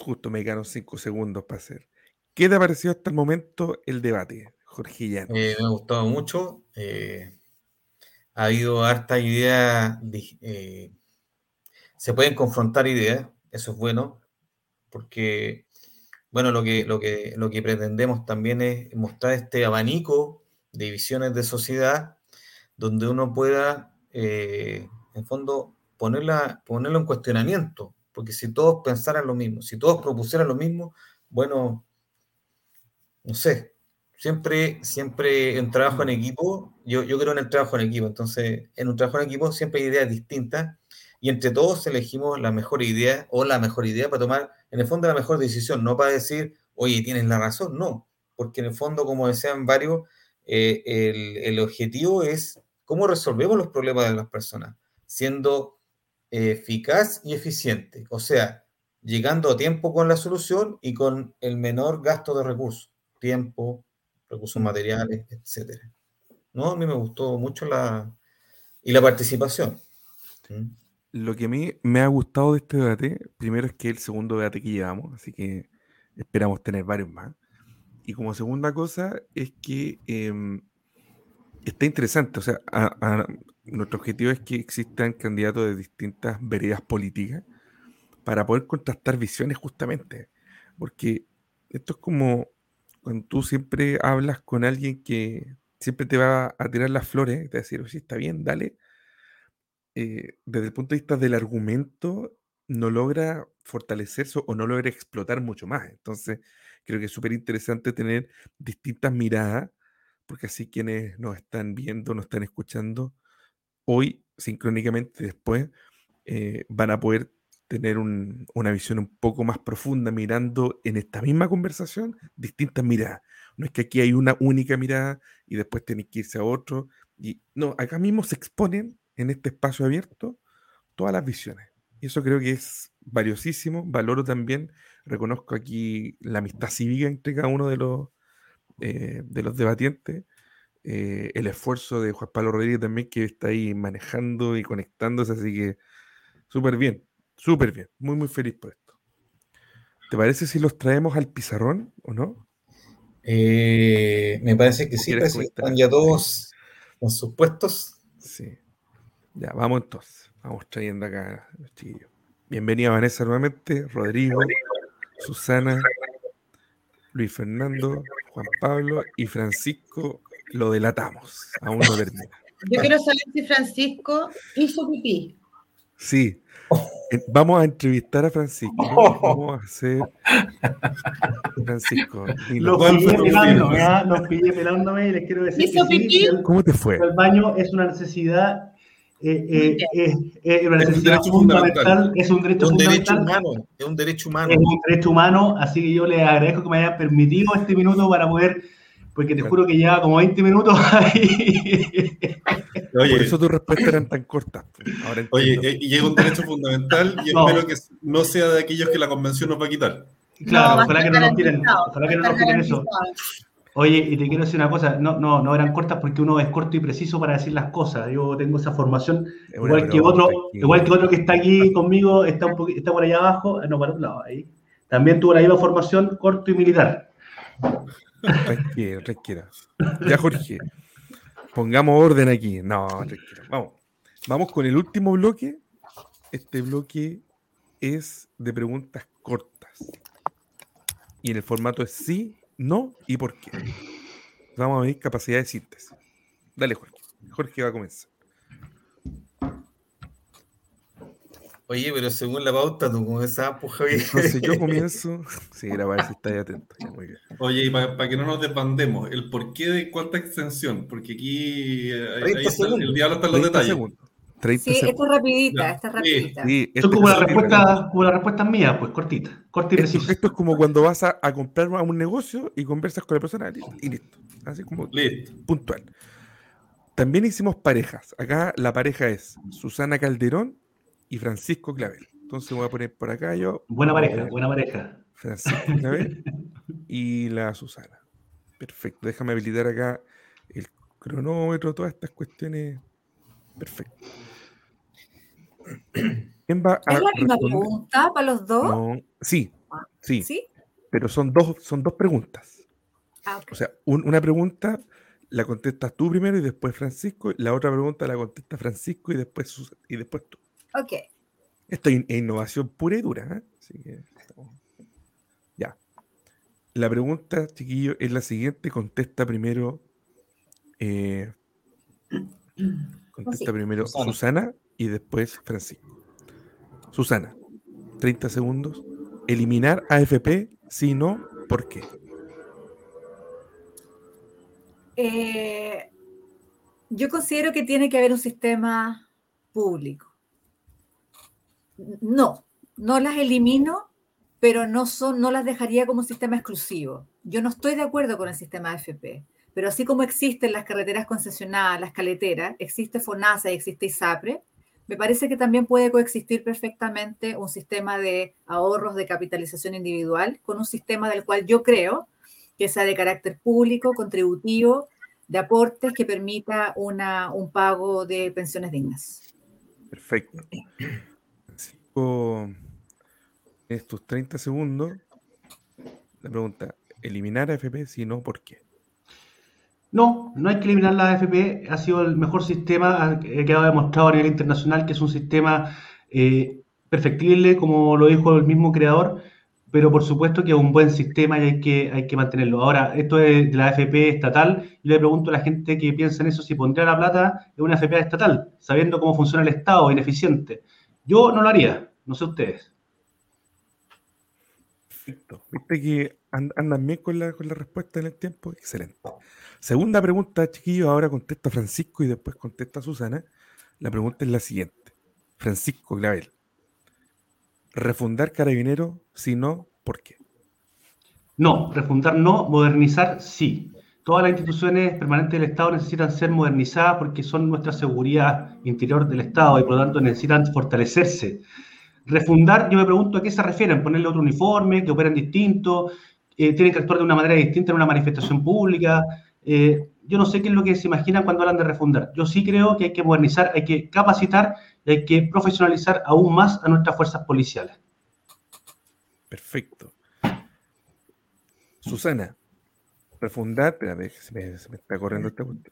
Justo me quedaron cinco segundos para hacer. ¿Qué te ha parecido hasta el momento el debate, Jorge Llano? Eh, me ha gustado mucho. eh, ha habido harta idea. eh, se pueden confrontar ideas, eso es bueno, porque, bueno, lo que, lo que, lo que pretendemos también es mostrar este abanico de visiones de sociedad donde uno pueda, en fondo, ponerla, ponerlo en cuestionamiento, porque si todos pensaran lo mismo, si todos propusieran lo mismo, bueno, no sé, siempre, siempre en trabajo en equipo, yo, yo creo en el trabajo en equipo, entonces en un trabajo en equipo siempre hay ideas distintas y entre todos elegimos la mejor idea o la mejor idea para tomar, en el fondo, la mejor decisión, no para decir, oye, tienes la razón, no, porque en el fondo, como decían varios, eh, el, el objetivo es cómo resolvemos los problemas de las personas, siendo eficaz y eficiente, o sea, llegando a tiempo con la solución y con el menor gasto de recursos, tiempo, recursos materiales, etcétera. No, a mí me gustó mucho la y la participación. ¿Mm? Lo que a mí me ha gustado de este debate, primero es que el segundo debate que llevamos, así que esperamos tener varios más. Y como segunda cosa es que em, está interesante, o sea, nuestro objetivo es que existan candidatos de distintas veredas políticas para poder contrastar visiones justamente, porque esto es como cuando tú siempre hablas con alguien que siempre te va a tirar las flores, te va a decir, está bien, dale, eh, desde el punto de vista del argumento, no logra fortalecerse o no logra explotar mucho más. Entonces, creo que es súper interesante tener distintas miradas, porque así quienes nos están viendo, nos están escuchando, hoy, sincrónicamente después, eh, van a poder tener un- una visión un poco más profunda mirando en esta misma conversación distintas miradas. No es que aquí hay una única mirada y después tienen que irse a otro. Y no, acá mismo se exponen en este espacio abierto todas las visiones. Y eso creo que es valiosísimo. Valoro también, reconozco aquí la amistad cívica entre cada uno de los, eh, de los debatientes. eh, el esfuerzo de Juan Pablo Rodríguez también, que está ahí manejando y conectándose, así que súper bien, súper bien. Muy, muy feliz por esto. ¿Te parece si los traemos al pizarrón o no? Eh, me parece que ¿O sí, parece que están ya todos en sus puestos. Sí. Ya, vamos entonces. Vamos trayendo acá a los chiquillos. Bienvenida Vanessa nuevamente, Rodrigo, Susana, Luis Fernando, Juan Pablo y Francisco. Lo delatamos. Aún no termina. Yo quiero saber si Francisco hizo pipí. Sí. Vamos a entrevistar a Francisco. Vamos a hacer. Francisco. dilo. Los ¿Cuál pillé pelándome? ¿ah? Los pillé pelándome y les quiero decir ¿Hizo que sí, pipí? el, ¿Cómo te fue? el baño es una necesidad, eh, eh, es, es Es un derecho fundamental, fundamental. es un Es derecho un derecho fundamental, humano, es un derecho humano. es un derecho humano, así que yo les agradezco que me hayan permitido este minuto para poder porque te juro que lleva como 20 minutos ahí. Oye, Por eso tus respuestas eran tan cortas. Ahora oye, eh, y llega un derecho fundamental y espero que no sea de aquellos que la convención nos va a quitar. Claro, no, ojalá que no nos tiren, ojalá que no nos tiren eso. Oye, y te quiero decir una cosa, no, no, no eran cortas porque uno es corto y preciso para decir las cosas. Yo tengo esa formación, igual que otro, igual que otro que está aquí conmigo, está un está por allá abajo, no, para un lado, ahí. También tuvo la misma formación corto y militar. Tranquilo, tranquilo. Ya, Jorge, pongamos orden aquí. No, tranquilo. Vamos. Vamos con el último bloque. Este bloque es de preguntas cortas. Y en el formato es sí no y por qué. Vamos a ver capacidad de síntesis. Dale, Jorge. Jorge va a comenzar. Oye, pero según la pauta, tú comenzabas, pues Javier. Entonces yo comienzo. Sí, era para ver si estáis atento. muy bien. Oye, y para, que no nos desbandemos, el porqué de cuánta extensión, porque aquí eh, ahí, está, el diablo está en los detalles. Segundos sí, esta es rapidita, esta es rapidita. Sí, esto es como la, respuesta, como la respuesta mía, pues cortita, corta y precisa. Esto es como cuando vas a, a, comprar a un negocio y conversas con la persona y listo. Así como puntual. También hicimos parejas. Acá la pareja es Susana Calderón y Francisco Clavel. Entonces voy a poner por acá yo. Buena pareja, buena pareja. Francisco Clavel y la Susana. Perfecto. Déjame habilitar acá el cronómetro, todas estas cuestiones. Perfecto. ¿Quién va a ¿Es la misma pregunta para los dos? No, sí, ah, sí, sí, Pero son dos, son dos preguntas. Ah, o sea, una pregunta la contestas tú primero y después Francisco. La otra pregunta la contesta Francisco y después, y después tú. Ok. Esto es innovación pura y dura. ¿eh? Así que, ya. La pregunta, chiquillo, es la siguiente. Contesta primero. Eh, contesta primero Susana y después Francisco. Susana, 30 segundos. Eliminar AFP, si no, ¿por qué? Eh, yo considero que tiene que haber un sistema público. No, no las elimino, pero no, son, no las dejaría como sistema exclusivo. Yo no estoy de acuerdo con el sistema AFP, pero así como existen las carreteras concesionadas, las caleteras, existe FONASA y existe ISAPRE, me parece que también puede coexistir perfectamente un sistema de ahorros de capitalización individual con un sistema del cual yo creo que sea de carácter público, contributivo, de aportes que permita una, un pago de pensiones dignas. Perfecto. estos 30 segundos, la pregunta, ¿eliminar AFP? Si no, ¿por qué? No, no hay que eliminar la AFP. Ha sido el mejor sistema que ha demostrado a nivel internacional que es un sistema eh, perfectible, como lo dijo el mismo creador, pero por supuesto que es un buen sistema y hay que, hay que mantenerlo. Ahora, esto es de la AFP estatal, y le pregunto a la gente que piensa en eso si pondría la plata en una AFP estatal, sabiendo cómo funciona el Estado, ineficiente. Yo no lo haría, no sé ustedes. Perfecto. Viste que andan bien con la, con la respuesta en el tiempo. Excelente. Segunda pregunta, chiquillos, ahora contesta Francisco y después contesta Susana. La pregunta es la siguiente. Francisco Clavel. ¿Refundar carabinero? Si no, ¿por qué? No, refundar no, modernizar sí. Todas las instituciones permanentes del Estado necesitan ser modernizadas porque son nuestra seguridad interior del Estado y por lo tanto necesitan fortalecerse. Refundar, yo me pregunto a qué se refieren, ponerle otro uniforme, que operen distinto, eh, tienen que actuar de una manera distinta en una manifestación pública, eh, yo no sé qué es lo que se imaginan cuando hablan de refundar. Yo sí creo que hay que modernizar, hay que capacitar y hay que profesionalizar aún más a nuestras fuerzas policiales. Perfecto. Susana, refundar, espérame, se me, se me está corriendo este punto.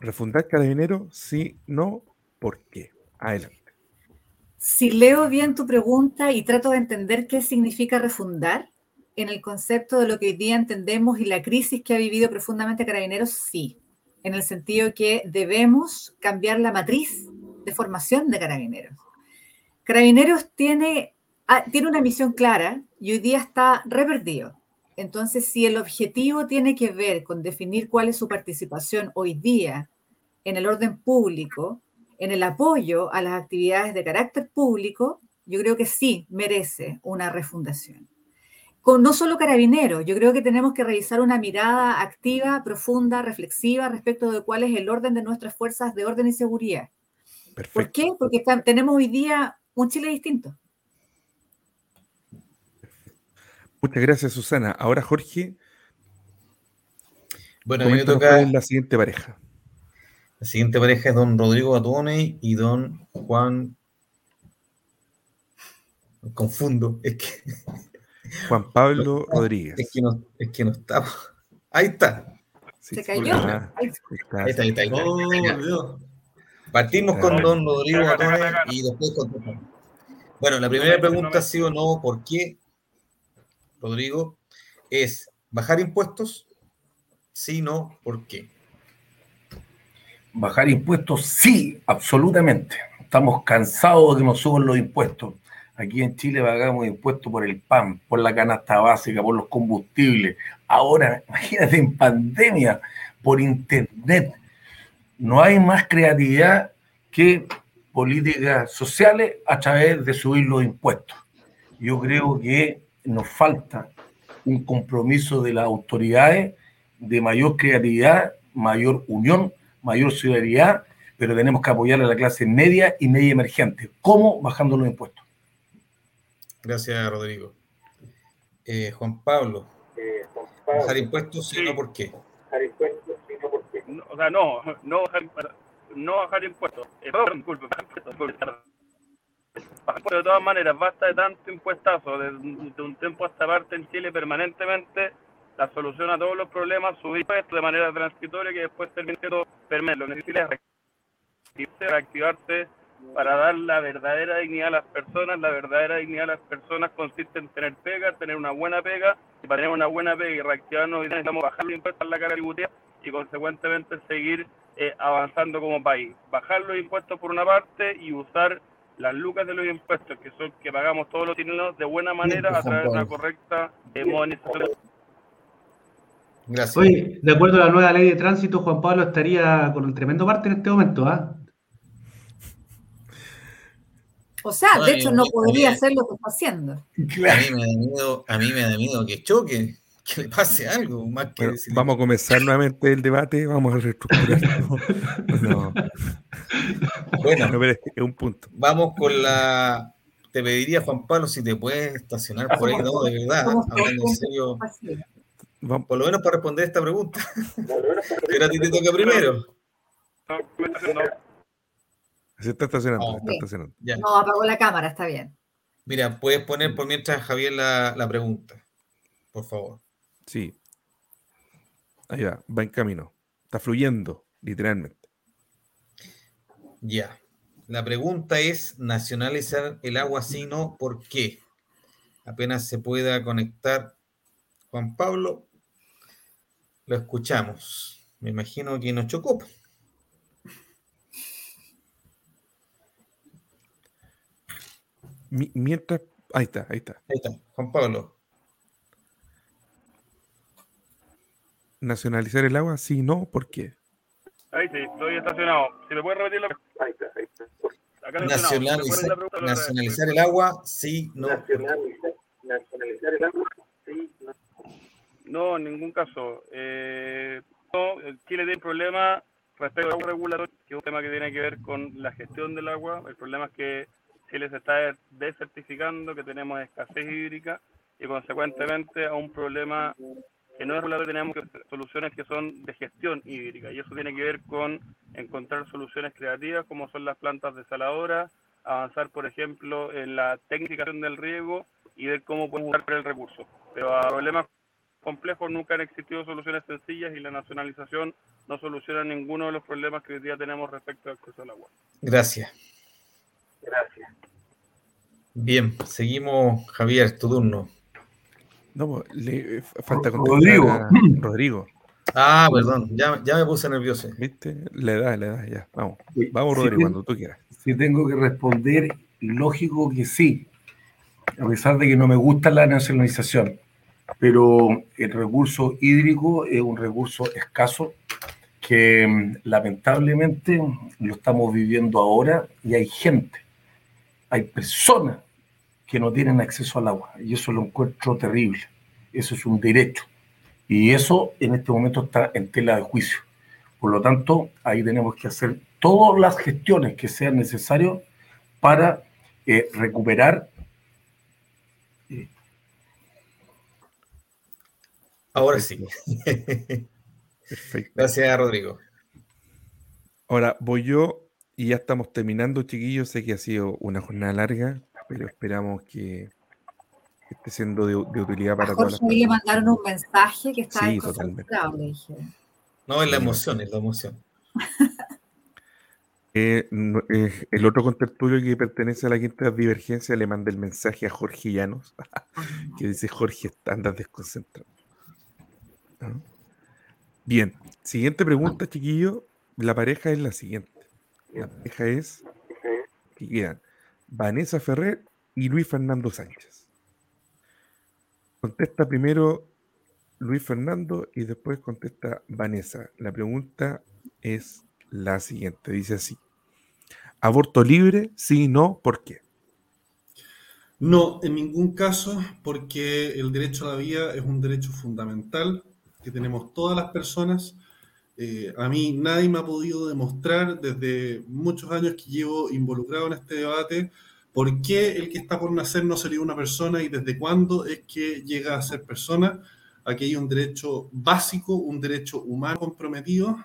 ¿Refundar carabinero? Sí, no, ¿por qué? Adelante. Si leo bien tu pregunta y trato de entender qué significa refundar, en el concepto de lo que hoy día entendemos y la crisis que ha vivido profundamente Carabineros, sí, en el sentido que debemos cambiar la matriz de formación de Carabineros. Carabineros tiene, ah, tiene una misión clara y hoy día está revertido. Entonces, si el objetivo tiene que ver con definir cuál es su participación hoy día en el orden público, en el apoyo a las actividades de carácter público, yo creo que sí merece una refundación. Con no solo carabineros, yo creo que tenemos que revisar una mirada activa, profunda, reflexiva respecto de cuál es el orden de nuestras fuerzas de orden y seguridad. ¿Por qué? Porque está- tenemos hoy día un Chile distinto. Muchas gracias, Susana. Ahora, Jorge, Bueno, a mí me toca. la siguiente pareja. La siguiente pareja es don Rodrigo Batone y don Juan. Me confundo. Es que, Juan Pablo Rodríguez. es que, no, es que no está. Ahí está. Sí, Se cayó. Ay, está, Ahí está, ahí está, ahí está. Oh. Partimos con don Rodrigo y después con. Bueno, la primera pregunta, sí o no, ¿por qué, Rodrigo? Es bajar impuestos. Sí, no, ¿por qué? Bajar impuestos, sí, absolutamente. Estamos cansados de que nos suban los impuestos. Aquí en Chile pagamos impuestos por el pan, por la canasta básica, por los combustibles. Ahora, imagínate en pandemia, por internet. No hay más creatividad que políticas sociales a través de subir los impuestos. Yo creo que nos falta un compromiso de las autoridades de mayor creatividad, mayor unión, mayor solidaridad, pero tenemos que apoyar a la clase media y media emergente. ¿Cómo? Bajando los impuestos. Gracias, Rodrigo. Eh, Juan Pablo, bajar impuestos, sí, no, ¿por qué? No, o sea, no, no bajar, no bajar impuestos. Eh, perdón, disculpe, bajar impuestos. Bajar impuestos de todas maneras, basta de tanto impuestazo de, de un tiempo a esta parte en Chile permanentemente. La solución a todos los problemas, subir impuestos de manera transitoria que después termine siendo permanente. Lo necesitas reactivarse, reactivarse para dar la verdadera dignidad a las personas. La verdadera dignidad a las personas consiste en tener pega, tener una buena pega. Y para tener una buena pega y reactivarnos, necesitamos bajar los impuestos a la cara tributaria y consecuentemente seguir eh, avanzando como país. Bajar los impuestos por una parte y usar las lucas de los impuestos que son que pagamos todos los chilenos de buena manera a través de una correcta eh, modernización. Gracias. Oye, de acuerdo a la nueva ley de tránsito, Juan Pablo estaría con un tremendo parte en este momento, ¿ah? O sea, de hecho, no podría hacer lo que está haciendo. A mí me da miedo, a mí me da miedo que choque, que le pase algo, más que Bueno, decirle- vamos a comenzar nuevamente el debate, vamos a reestructurar. No, no, Bueno, no, pero es, un punto. vamos con la. Te pediría, Juan Pablo, si te puedes estacionar por ahí, no, de verdad, hablando en serio. Vamos, por lo menos para responder esta pregunta. Pero a ti te toca primero. No, haciendo- se está estacionando, se está sí. estacionando. Ya. No, apagó la cámara, está bien. Mira, puedes poner por mientras Javier la, la pregunta, por favor. Sí. Ahí va, va en camino. Está fluyendo, literalmente. Ya. La pregunta es nacionalizar el agua sí no, ¿por qué? Apenas se pueda conectar Juan Pablo, lo escuchamos. Me imagino que nos chocó. Mientras. Ahí está, ahí está. Ahí está, Juan Pablo. Nacionalizar el agua, sí, no, ¿por qué? Ahí sí, estoy estacionado. Si me puedes repetir la Ahí está, ahí está. Acá puedes repetir Nacionalizar, la pregunta, lo agradezco. nacionalizar el agua, sí, no. No, en ningún caso. Eh, no, Chile tiene un problema respecto al agua regulatorio, que es un tema que tiene que ver con la gestión del agua. El problema es que Chile se está desertificando, que tenemos escasez hídrica y consecuentemente a un problema que no es regulatorio tenemos que- soluciones que son de gestión hídrica y eso tiene que ver con encontrar soluciones creativas como son las plantas desaladoras, avanzar por ejemplo en la tecnificación del riego y ver cómo podemos usar el recurso. Pero a problemas complejos nunca han existido soluciones sencillas y la nacionalización no soluciona ninguno de los problemas que hoy día tenemos respecto al acceso al agua. Gracias. Gracias. Bien, seguimos, Javier, tu turno. No, pues, le, eh, falta Rodrigo. contestar a Rodrigo. Ah, perdón, ya, ya me puse nervioso. ¿Viste? Le da, le da, ya. Vamos. Vamos, Rodrigo, cuando tú quieras. Si tengo que responder, lógico que sí, a pesar de que no me gusta la nacionalización, pero el recurso hídrico es un recurso escaso que mm, lamentablemente lo estamos viviendo ahora y hay gente, hay personas que no tienen acceso al agua y eso lo encuentro terrible. Eso es un derecho. Y eso en este momento está en tela de juicio. Por lo tanto, ahí tenemos que hacer todas las gestiones que sean necesarias para eh, recuperar. Eh, Ahora sí. Perfecto. Gracias, Rodrigo. Ahora voy yo y ya estamos terminando, chiquillos. Sé que ha sido una jornada larga, pero esperamos que esté siendo de, de utilidad para A todas Jorge le mandaron un mensaje que está Sí, desconcentrado, le dije. No, es la emoción, es la emoción. Eh, eh, el otro contertulio que pertenece a la quinta divergencia le manda el mensaje a Jorge Llanos, que dice Jorge, andas desconcentrado. ¿No? Bien, siguiente pregunta, chiquillo. La pareja es la siguiente. La pareja es que quedan Vanessa Ferrer y Luis Fernando Sánchez. Contesta primero Luis Fernando y después contesta Vanessa. La pregunta es la siguiente, dice así. ¿Aborto libre? Sí, no, ¿por qué? No, en ningún caso, porque el derecho a la vida es un derecho fundamental que tenemos todas las personas. Eh, a mí nadie me ha podido demostrar desde muchos años que llevo involucrado en este debate por qué el que está por nacer no sería una persona y desde cuándo es que llega a ser persona. Aquí hay un derecho básico, un derecho humano comprometido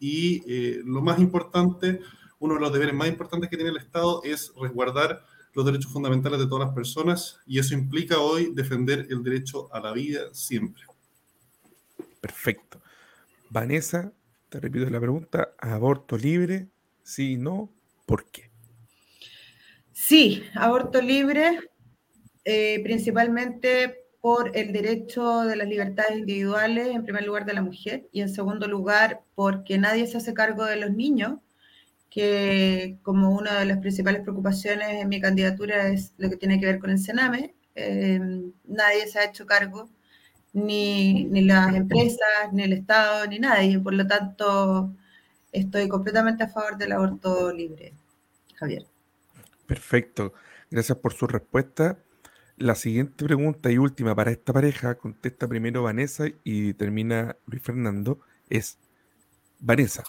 y eh, lo más importante, uno de los deberes más importantes que tiene el Estado es resguardar los derechos fundamentales de todas las personas y eso implica hoy defender el derecho a la vida siempre. Perfecto. Vanessa, te repito la pregunta, ¿aborto libre? Sí, no, ¿por qué? Sí, aborto libre, eh, principalmente por el derecho de las libertades individuales, en primer lugar de la mujer, y en segundo lugar porque nadie se hace cargo de los niños, que como una de las principales preocupaciones en mi candidatura es lo que tiene que ver con el Sename, eh, nadie se ha hecho cargo, ni, ni las empresas, ni el Estado, ni nadie, por lo tanto estoy completamente a favor del aborto libre, Javier. Perfecto. Gracias por su respuesta. La siguiente pregunta y última para esta pareja, contesta primero Vanessa y termina Luis Fernando, es, Vanessa,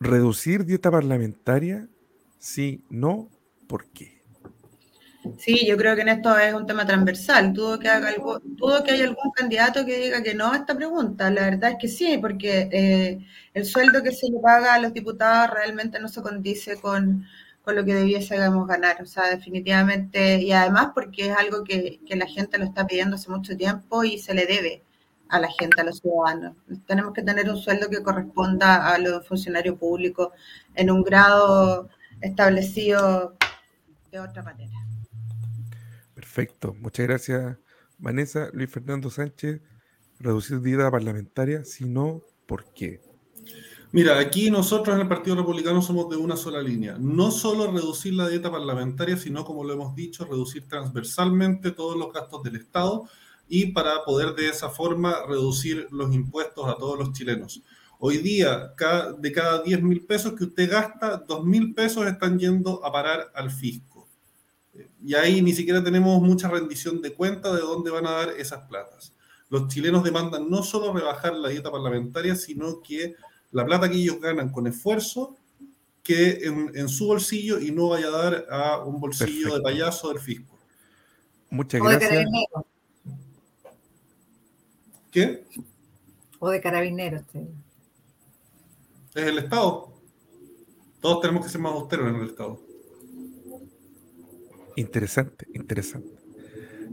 ¿reducir dieta parlamentaria? Sí, no, ¿por qué? Sí, yo creo que en esto es un tema transversal. Dudo que, haga algo, dudo que haya algún candidato que diga que no a esta pregunta. La verdad es que sí, porque eh, el sueldo que se le paga a los diputados realmente no se condice con, con lo que debiésemos ganar. O sea, definitivamente, y además porque es algo que, que la gente lo está pidiendo hace mucho tiempo y se le debe a la gente, a los ciudadanos. Tenemos que tener un sueldo que corresponda a los funcionarios públicos en un grado establecido de otra manera. Perfecto. Muchas gracias, Vanessa. Luis Fernando Sánchez, reducir dieta parlamentaria, si no, ¿por qué? Mira, aquí nosotros en el Partido Republicano somos de una sola línea. No solo reducir la dieta parlamentaria, sino, como lo hemos dicho, reducir transversalmente todos los gastos del Estado y para poder de esa forma reducir los impuestos a todos los chilenos. Hoy día, de cada 10 mil pesos que usted gasta, 2 mil pesos están yendo a parar al fisco. Y ahí ni siquiera tenemos mucha rendición de cuenta de dónde van a dar esas platas. Los chilenos demandan no solo rebajar la dieta parlamentaria, sino que la plata que ellos ganan con esfuerzo quede en, en su bolsillo y no vaya a dar a un bolsillo Perfecto. de payaso del fisco. Muchas O gracias. ¿Qué? O de carabineros. te digo. Es el Estado. Todos tenemos que ser más austeros en el Estado. Interesante, interesante.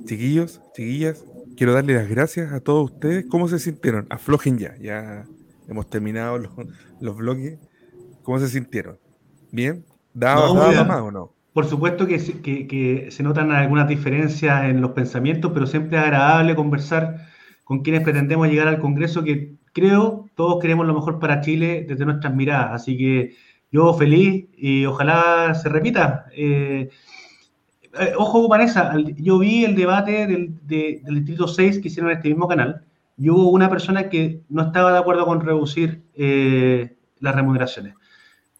Chiquillos, chiquillas, quiero darle las gracias a todos ustedes. ¿Cómo se sintieron? Aflojen ya, ya hemos terminado los, los bloques. ¿Cómo se sintieron? ¿Bien? ¿Daba, No, daba más o no? Por supuesto que, se- que- que se notan algunas diferencias en los pensamientos, pero siempre es agradable conversar con quienes pretendemos llegar al Congreso, que creo todos queremos lo mejor para Chile desde nuestras miradas. Así que yo feliz y ojalá se repita. Eh, eh, ojo, al- yo vi el debate del, de- del Distrito 6 que hicieron en este mismo canal y hubo una persona que no estaba de acuerdo con reducir eh, las remuneraciones.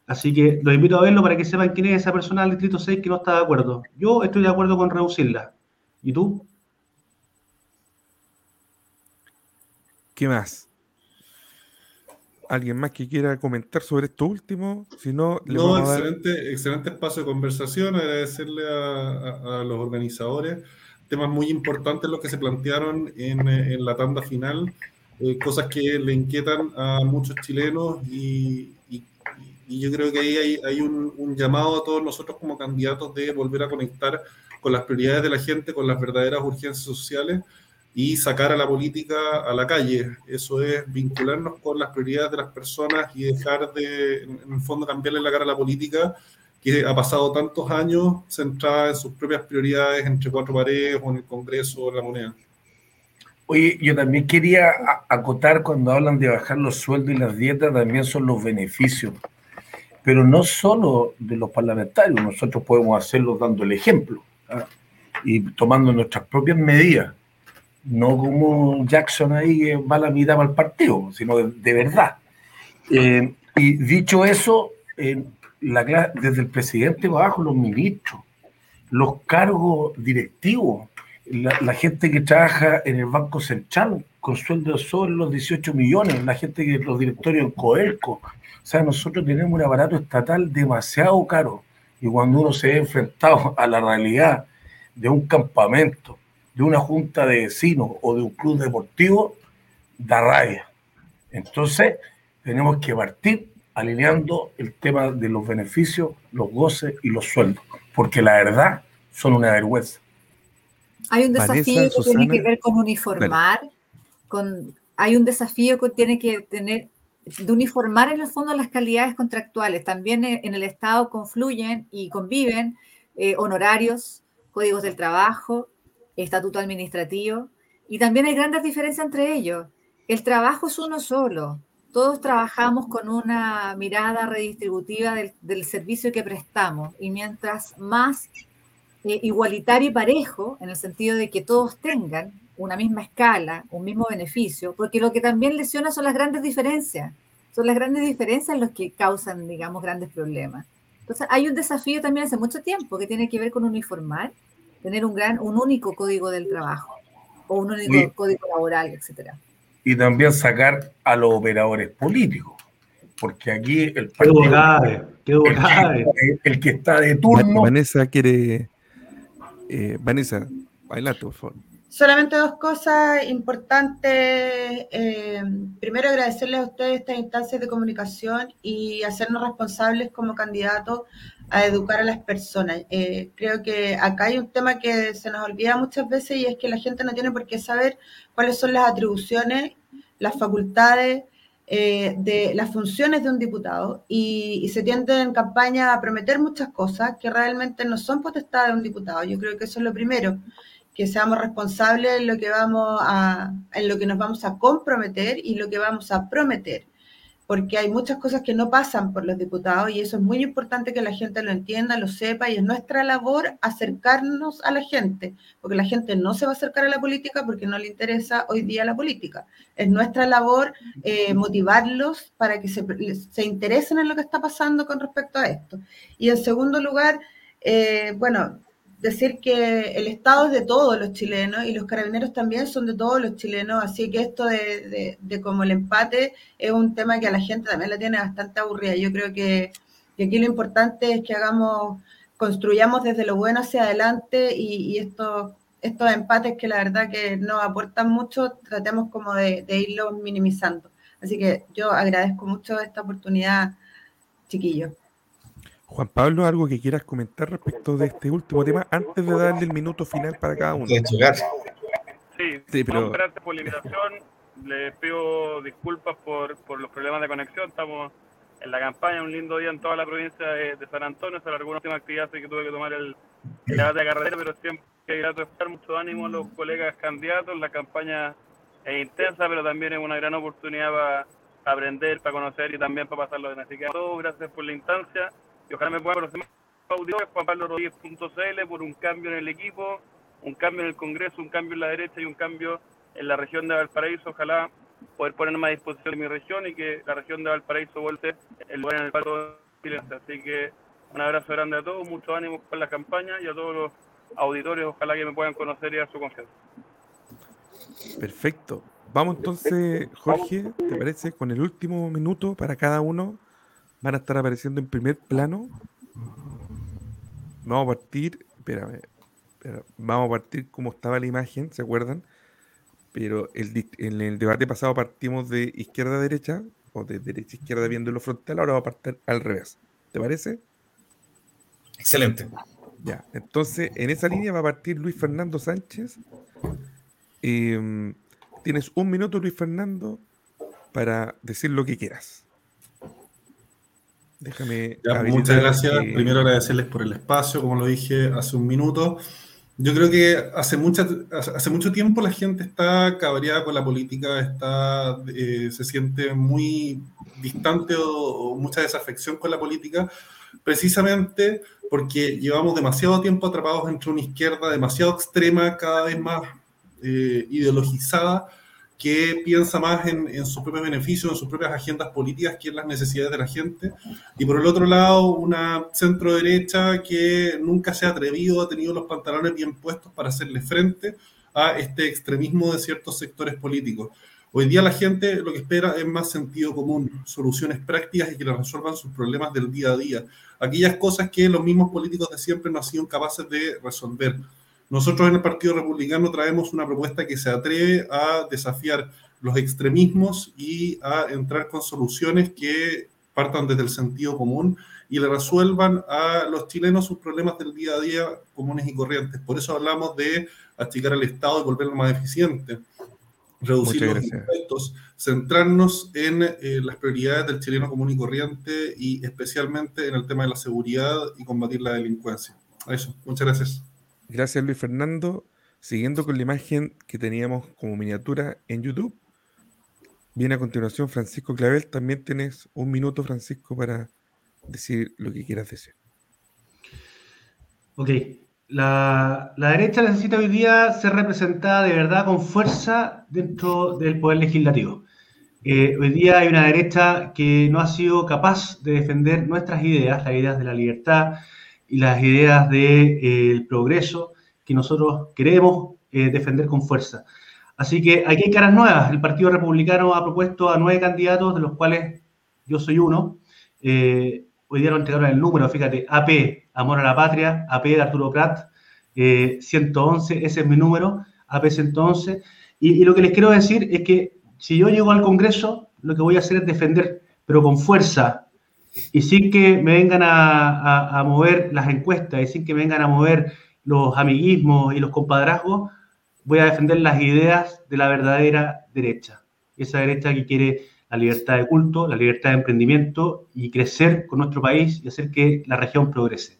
Así que los invito a verlo para que sepan quién es esa persona del Distrito 6 que no está de acuerdo. Yo estoy de acuerdo con reducirla. ¿Y tú? ¿Qué más? ¿Alguien más que quiera comentar sobre esto último? Si no, le No, vamos a dar- excelente, excelente espacio de conversación. Agradecerle a, a- a los organizadores. Temas muy importantes los que se plantearon en, eh, en la tanda final. eh, cosas que le inquietan a muchos chilenos y, y- y yo creo que ahí hay, hay un, un llamado a todos nosotros como candidatos de volver a conectar con las prioridades de la gente, con las verdaderas urgencias sociales y sacar a la política a la calle. Eso es vincularnos con las prioridades de las personas y dejar de, en el fondo, cambiarle la cara a la política que ha pasado tantos años centrada en sus propias prioridades entre cuatro paredes o en el Congreso o en la moneda. Oye, yo también quería acotar cuando hablan de bajar los sueldos y las dietas, también son los beneficios. Pero no solo de los parlamentarios, nosotros podemos hacerlo dando el ejemplo ¿ah? y tomando nuestras propias medidas. No como Jackson ahí que va a la mitad para el partido, sino de, verdad. Eh, y dicho eso, eh, desde el presidente para abajo, los ministros, los cargos directivos, la, la gente que trabaja en el Banco Central con sueldos sobre los 18 millones, la gente que los directorios en Coelco. O sea, nosotros tenemos un aparato estatal demasiado caro. Y cuando uno se ve enfrentado a la realidad de un campamento, de una junta de vecinos o de un club deportivo, da rabia. Entonces, tenemos que partir alineando el tema de los beneficios, los goces y los sueldos, porque la verdad son una vergüenza. Hay un Vanessa, desafío que Susana. tiene que ver con uniformar, con, hay un desafío que tiene que tener de uniformar en el fondo las calidades contractuales. También en en el Estado confluyen y conviven eh, honorarios, códigos del trabajo, estatuto administrativo, y también hay grandes diferencias entre ellos. El trabajo es uno solo. Todos trabajamos con una mirada redistributiva del, del servicio que prestamos y mientras más eh, igualitario y parejo, en el sentido de que todos tengan una misma escala, un mismo beneficio, porque lo que también lesiona son las grandes diferencias. Son las grandes diferencias los que causan, digamos, grandes problemas. Entonces, hay un desafío también hace mucho tiempo que tiene que ver con uniformar, tener un gran, un único código del trabajo o un único código laboral, etcétera. Y también sacar a los operadores políticos, porque aquí el Qué duda partido, qué duda cabe. el, el que está de turno, Vanessa quiere. eh, Vanessa, adelante, por favor. Solamente dos cosas importantes. Eh, primero, agradecerles a ustedes estas instancias de comunicación y hacernos responsables como candidatos a educar a las personas. Eh, creo que acá hay un tema que se nos olvida muchas veces y es que la gente no tiene por qué saber cuáles son las atribuciones, las facultades, eh, de las funciones de un diputado y, y se tiende en campaña a prometer muchas cosas que realmente no son potestad de un diputado. Yo creo que eso es lo primero que seamos responsables en lo que vamos a, en lo que nos vamos a comprometer y lo que vamos a prometer, porque hay muchas cosas que no pasan por los diputados y eso es muy importante que la gente lo entienda, lo sepa y es nuestra labor acercarnos a la gente, porque la gente no se va a acercar a la política porque no le interesa hoy día la política. Es nuestra labor eh, motivarlos para que se, se interesen en lo que está pasando con respecto a esto. Y en segundo lugar, eh, bueno, decir que el Estado es de todos los chilenos y los carabineros también son de todos los chilenos, así que esto de, de, como el empate es un tema que a la gente también la tiene bastante aburrida. Yo creo que, que aquí lo importante es que hagamos, construyamos desde lo bueno hacia adelante y, y estos, estos empates que la verdad que no aportan mucho, tratemos como de, de irlos minimizando. Así que yo agradezco mucho esta oportunidad, chiquillos. Juan Pablo, ¿algo que quieras comentar respecto de este último tema antes de darle el minuto final para cada uno? Sí, Sí, pero- gracias por la invitación. Les pido disculpas por, por los problemas de conexión. Estamos en la campaña, un lindo día en toda la provincia de, de San Antonio. Se alargó una última actividad, así que tuve que tomar el, debate de carretera, pero siempre es grato estar. Mucho ánimo a los colegas candidatos. La campaña es intensa, pero también es una gran oportunidad para aprender, para conocer y también para pasarlo bien. Así que a todos, gracias por la instancia. Y ojalá me puedan conocer más auditores, juanpablorodríguez.cl, por un cambio en el equipo, un cambio en el Congreso, un cambio en la derecha y un cambio en la región de Valparaíso. Ojalá poder ponerme a disposición de mi región y que la región de Valparaíso vuelva el lugar en el todos chilenses. Así que un abrazo grande a todos, mucho ánimo con la campaña y a todos los auditores, ojalá que me puedan conocer y dar su confianza. Perfecto. Vamos entonces, Jorge, ¿te parece? Con el último minuto para cada uno. Van a estar apareciendo en primer plano. Vamos a partir, espérame, vamos a partir como estaba la imagen, ¿se acuerdan? Pero el, en el debate pasado partimos de izquierda a derecha, o de derecha a izquierda viendo lo frontal, ahora va a partir al revés. ¿Te parece? Excelente. Ya, entonces en esa línea va a partir Luis Fernando Sánchez. Em, tienes un minuto, Luis Fernando, para decir lo que quieras. Déjame. Ya, habilitar, muchas gracias. Primero agradecerles por el espacio, como lo dije hace un minuto. Yo creo que hace, mucha, hace hace mucho tiempo la gente está cabreada con la política, está, eh, se siente muy distante o, o mucha desafección con la política, precisamente porque llevamos demasiado tiempo atrapados entre una izquierda demasiado extrema, cada vez más eh, ideologizada, que piensa más en, en sus propios beneficios, en sus propias agendas políticas que en las necesidades de la gente. Y por el otro lado, una centro derecha que nunca se ha atrevido, ha tenido los pantalones bien puestos para hacerle frente a este extremismo de ciertos sectores políticos. Hoy día la gente lo que espera es más sentido común, soluciones prácticas y que le resuelvan sus problemas del día a día. Aquellas cosas que los mismos políticos de siempre no han sido capaces de resolver. Nosotros en el Partido Republicano traemos una propuesta que se atreve a desafiar los extremismos y a entrar con soluciones que partan desde el sentido común y le resuelvan a los chilenos sus problemas del día a día comunes y corrientes. Por eso hablamos de achicar al Estado y volverlo más eficiente, reducir los impuestos, centrarnos en eh, las prioridades del chileno común y corriente y especialmente en el tema de la seguridad y combatir la delincuencia. Eso, muchas gracias. Gracias, Luis Fernando. Siguiendo con la imagen que teníamos como miniatura en YouTube, viene a continuación Francisco Clavel. También tienes un minuto, Francisco, para decir lo que quieras decir. Ok, la, la derecha necesita hoy día ser representada de verdad con fuerza dentro del poder legislativo. Eh, hoy día hay una derecha que no ha sido capaz de defender nuestras ideas, las ideas de la libertad y las ideas del progreso que nosotros queremos eh, defender con fuerza. Así que aquí hay caras nuevas. El Partido Republicano ha propuesto a nueve candidatos, de los cuales yo soy uno. Eh, hoy día nos entregaron el número, fíjate, AP, Amor a la Patria, AP de Arturo Prat, eh, 111, ese es mi número, AP 111. Y, y lo que les quiero decir es que si yo llego al Congreso, lo que voy a hacer es defender, pero con fuerza, y sin que me vengan a, a- a mover las encuestas, y sin que me vengan a mover los amiguismos y los compadrazgos, voy a defender las ideas de la verdadera derecha. Esa derecha que quiere la libertad de culto, la libertad de emprendimiento y crecer con nuestro país y hacer que la región progrese.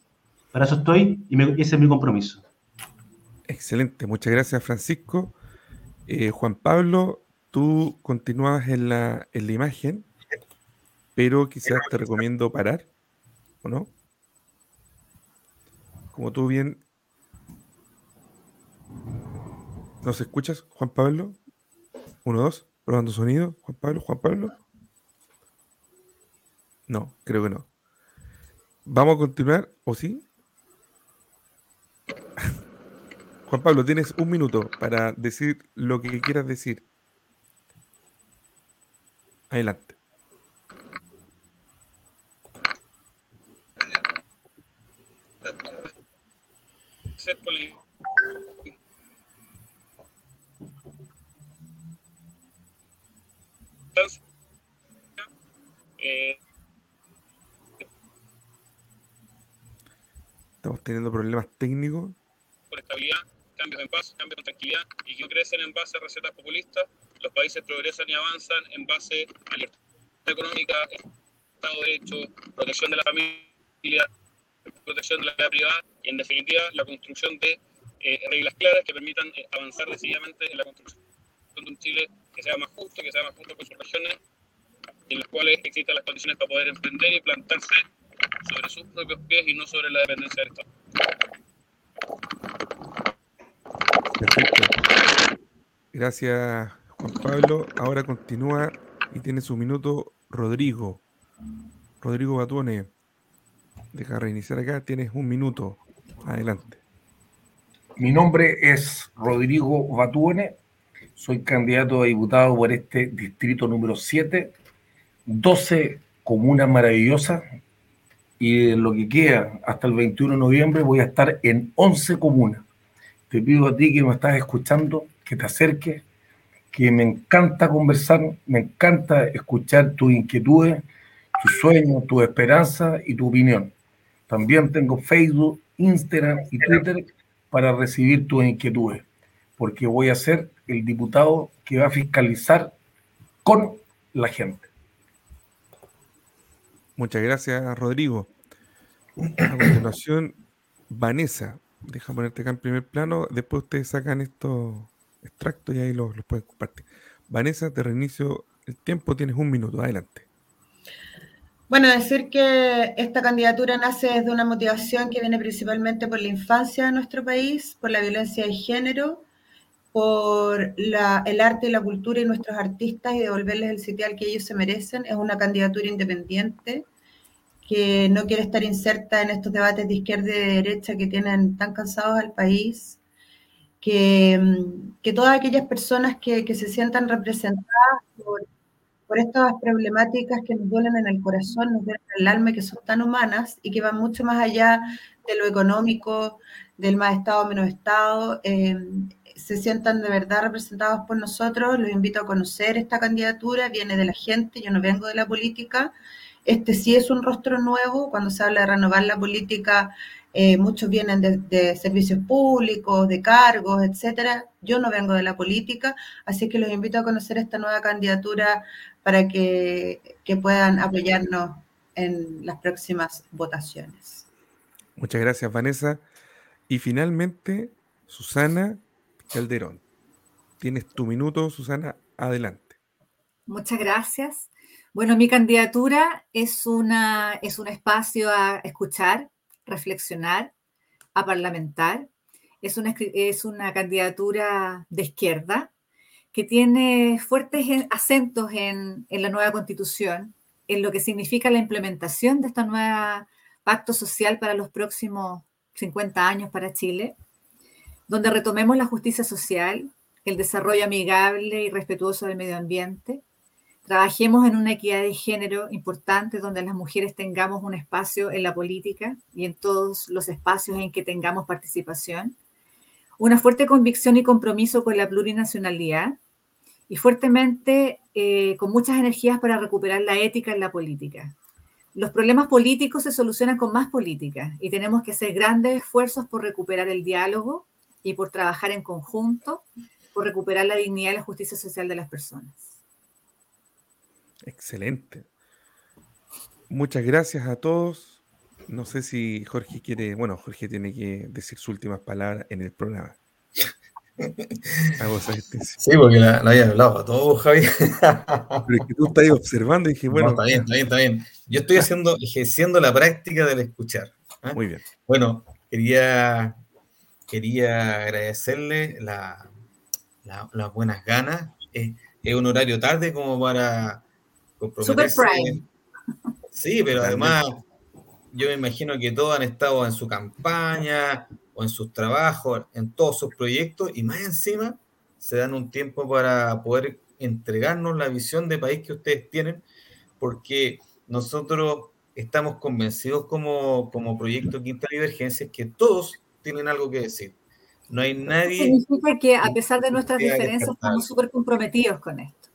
Para eso estoy y me- ese es mi compromiso. Excelente, muchas gracias, Francisco. Eh, Juan Pablo, tú continuabas en la, en la imagen, pero quizás te recomiendo parar, ¿o no? Como tú bien... ¿Nos escuchas, Juan Pablo? Uno, dos, probando sonido. Juan Pablo, Juan Pablo. No, creo que no. Vamos a continuar, ¿o sí? Juan Pablo, tienes un minuto para decir lo que quieras decir. Adelante. Ser Eh, Estamos teniendo problemas técnicos. por estabilidad, cambios en paz, cambios en tranquilidad y que crecen en base a recetas populistas. Los países progresan y avanzan en base a libertad económica, Estado de Derecho, protección de la familia, protección de la vida privada y, en definitiva, la construcción de eh, reglas claras que permitan eh, avanzar decididamente en la construcción de un Chile que sea más justo, que sea más justo con sus regiones, en las cuales existan las condiciones para poder emprender y plantarse sobre sus propios pies y no sobre la dependencia del Estado. Perfecto. Gracias, Juan Pablo. Ahora continúa y tiene su minuto Rodrigo. Rodrigo Batuone. Deja reiniciar acá. Tienes un minuto. Adelante. Mi nombre es Rodrigo Batuone, soy candidato a diputado por este distrito número 7, 12 comunas maravillosas y en lo que queda hasta el 21 de noviembre voy a estar en 11 comunas. Te pido a ti que me estás escuchando, que te acerques, que me encanta conversar, me encanta escuchar tus inquietudes, tus sueños, tu esperanza y tu opinión. También tengo Facebook, Instagram y Twitter para recibir tus inquietudes, porque voy a ser el diputado que va a fiscalizar con la gente. Muchas gracias, Rodrigo. A continuación, Vanessa, deja ponerte acá en primer plano, después ustedes sacan estos extractos y ahí los, los pueden compartir. Vanessa, te reinicio el tiempo, tienes un minuto, adelante. Bueno, decir que esta candidatura nace desde una motivación que viene principalmente por la infancia de nuestro país, por la violencia de género, por la, el arte y la cultura y nuestros artistas y devolverles el sitial que ellos se merecen. Es una candidatura independiente que no quiere estar inserta en estos debates de izquierda y de derecha que tienen tan cansados al país, que, que todas aquellas personas que, que se sientan representadas por por estas problemáticas que nos duelen en el corazón, nos duelen en el alma, que son tan humanas y que van mucho más allá de lo económico, del más Estado, menos Estado, eh, se sientan de verdad representados por nosotros. Los invito a conocer esta candidatura, viene de la gente, yo no vengo de la política. Este sí es un rostro nuevo, cuando se habla de renovar la política, eh, muchos vienen de, de, servicios públicos, de cargos, etcétera. Yo no vengo de la política, así que los invito a conocer esta nueva candidatura para que, que puedan apoyarnos en las próximas votaciones. Muchas gracias, Vanessa. Y finalmente, Susana Calderón. Tienes tu minuto, Susana, adelante. Muchas gracias. Bueno, mi candidatura es, una, es un espacio a escuchar, reflexionar, a parlamentar. Es una, es una candidatura de izquierda que tiene fuertes acentos en, la nueva constitución, en lo que significa la implementación de esta nueva pacto social para los próximos 50 años para Chile, donde retomemos la justicia social, el desarrollo amigable y respetuoso del medio ambiente, trabajemos en una equidad de género importante donde las mujeres tengamos un espacio en la política y en todos los espacios en que tengamos participación, una fuerte convicción y compromiso con la plurinacionalidad y fuertemente eh, con muchas energías para recuperar la ética en la política. Los problemas políticos se solucionan con más política y tenemos que hacer grandes esfuerzos por recuperar el diálogo y por trabajar en conjunto, por recuperar la dignidad y la justicia social de las personas. Excelente. Muchas gracias a todos. No sé si Jorge quiere, bueno, Jorge tiene que decir sus últimas palabras en el programa. sí, porque la, la, había hablado a todos, Javier. Pero es que tú estás observando y dije, bueno. No, está bien, está bien, está bien. Yo estoy haciendo, ejerciendo la práctica del escuchar. ¿eh? Muy bien. Bueno, quería, quería agradecerle la, la, las buenas ganas. Es, es, un horario tarde como para comprometerse. Super prime. Sí, pero además yo me imagino que todos han estado en su campaña o en sus trabajos, en todos sus proyectos, y más encima se dan un tiempo para poder entregarnos la visión de país que ustedes tienen, porque nosotros estamos convencidos como, como proyecto Quinta Divergencia que todos tienen algo que decir. No hay nadie... Significa que a pesar de nuestras diferencias estamos súper comprometidos con esto.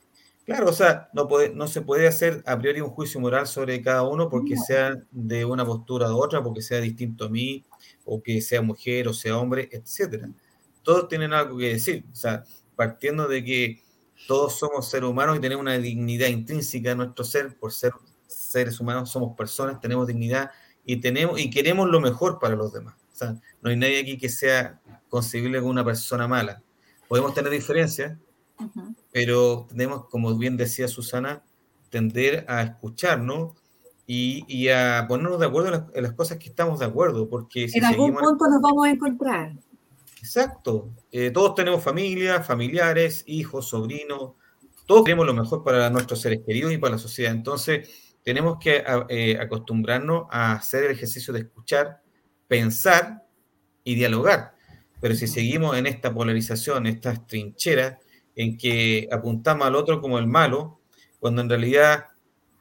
Claro, o sea, no, puede, no se puede hacer a priori un juicio moral sobre cada uno porque sea de una postura u otra, porque sea distinto a mí, o que sea mujer o sea hombre, etcétera. Todos tienen algo que decir, o sea, partiendo de que todos somos seres humanos y tenemos una dignidad intrínseca en nuestro ser, por ser seres humanos, somos personas, tenemos dignidad y tenemos y queremos lo mejor para los demás. O sea, no hay nadie aquí que sea concebible como una persona mala. Podemos tener diferencias, uh -huh pero tenemos, como bien decía Susana, tender a escucharnos y, y a ponernos de acuerdo en las, en las, cosas que estamos de acuerdo, porque si en algún punto nos vamos a encontrar. Exacto, eh, todos tenemos familia, familiares, hijos, sobrinos, todos queremos lo mejor para nuestros seres queridos y para la sociedad, entonces tenemos que eh, acostumbrarnos a hacer el ejercicio de escuchar, pensar y dialogar, pero si seguimos en esta polarización, estas trincheras, en que apuntamos al otro como el malo, cuando en realidad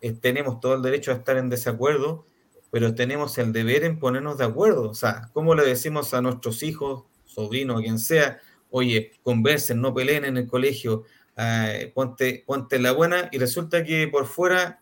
eh, tenemos todo el derecho a estar en desacuerdo, pero tenemos el deber en ponernos de acuerdo. O sea, ¿cómo le decimos a nuestros hijos, sobrinos, quien sea, oye, conversen, no peleen en el colegio, eh, ponte, ponte la buena, y resulta que por fuera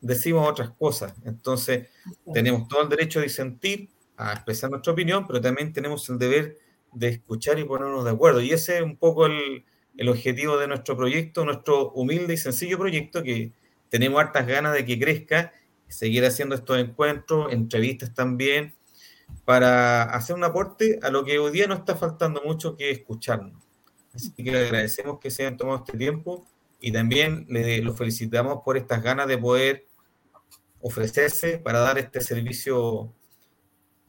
decimos otras cosas. Entonces, tenemos todo el derecho a disentir, a expresar nuestra opinión, pero también tenemos el deber de escuchar y ponernos de acuerdo. Y ese es un poco el, el objetivo de nuestro proyecto, nuestro humilde y sencillo proyecto, que tenemos hartas ganas de que crezca, seguir haciendo estos encuentros, entrevistas también, para hacer un aporte a lo que hoy día nos está faltando mucho, que es escucharnos. Así que le agradecemos que se hayan tomado este tiempo y también le, los felicitamos por estas ganas de poder ofrecerse para dar este servicio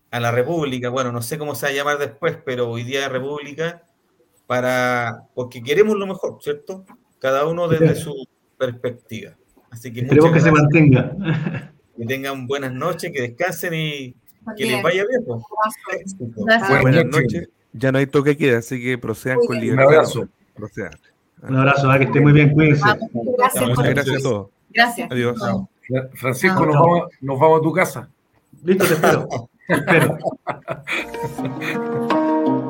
a la República. Bueno, no sé cómo se va a llamar después, pero hoy día República, para, porque queremos lo mejor, ¿cierto? Cada uno desde su perspectiva. Así que Esperemos que se mantenga. Que tengan buenas noches, que descansen y que les vaya bien. Pues. Gracias. Buenas noches. Ya no hay toque queda, así que procedan con libertad. Un abrazo. Procedan. Un abrazo, que estén muy bien, cuídense. Gracias, Muchas gracias a todos. Gracias. Adiós. Francisco, nos vamos, nos vamos a tu casa. Listo, te espero. te espero.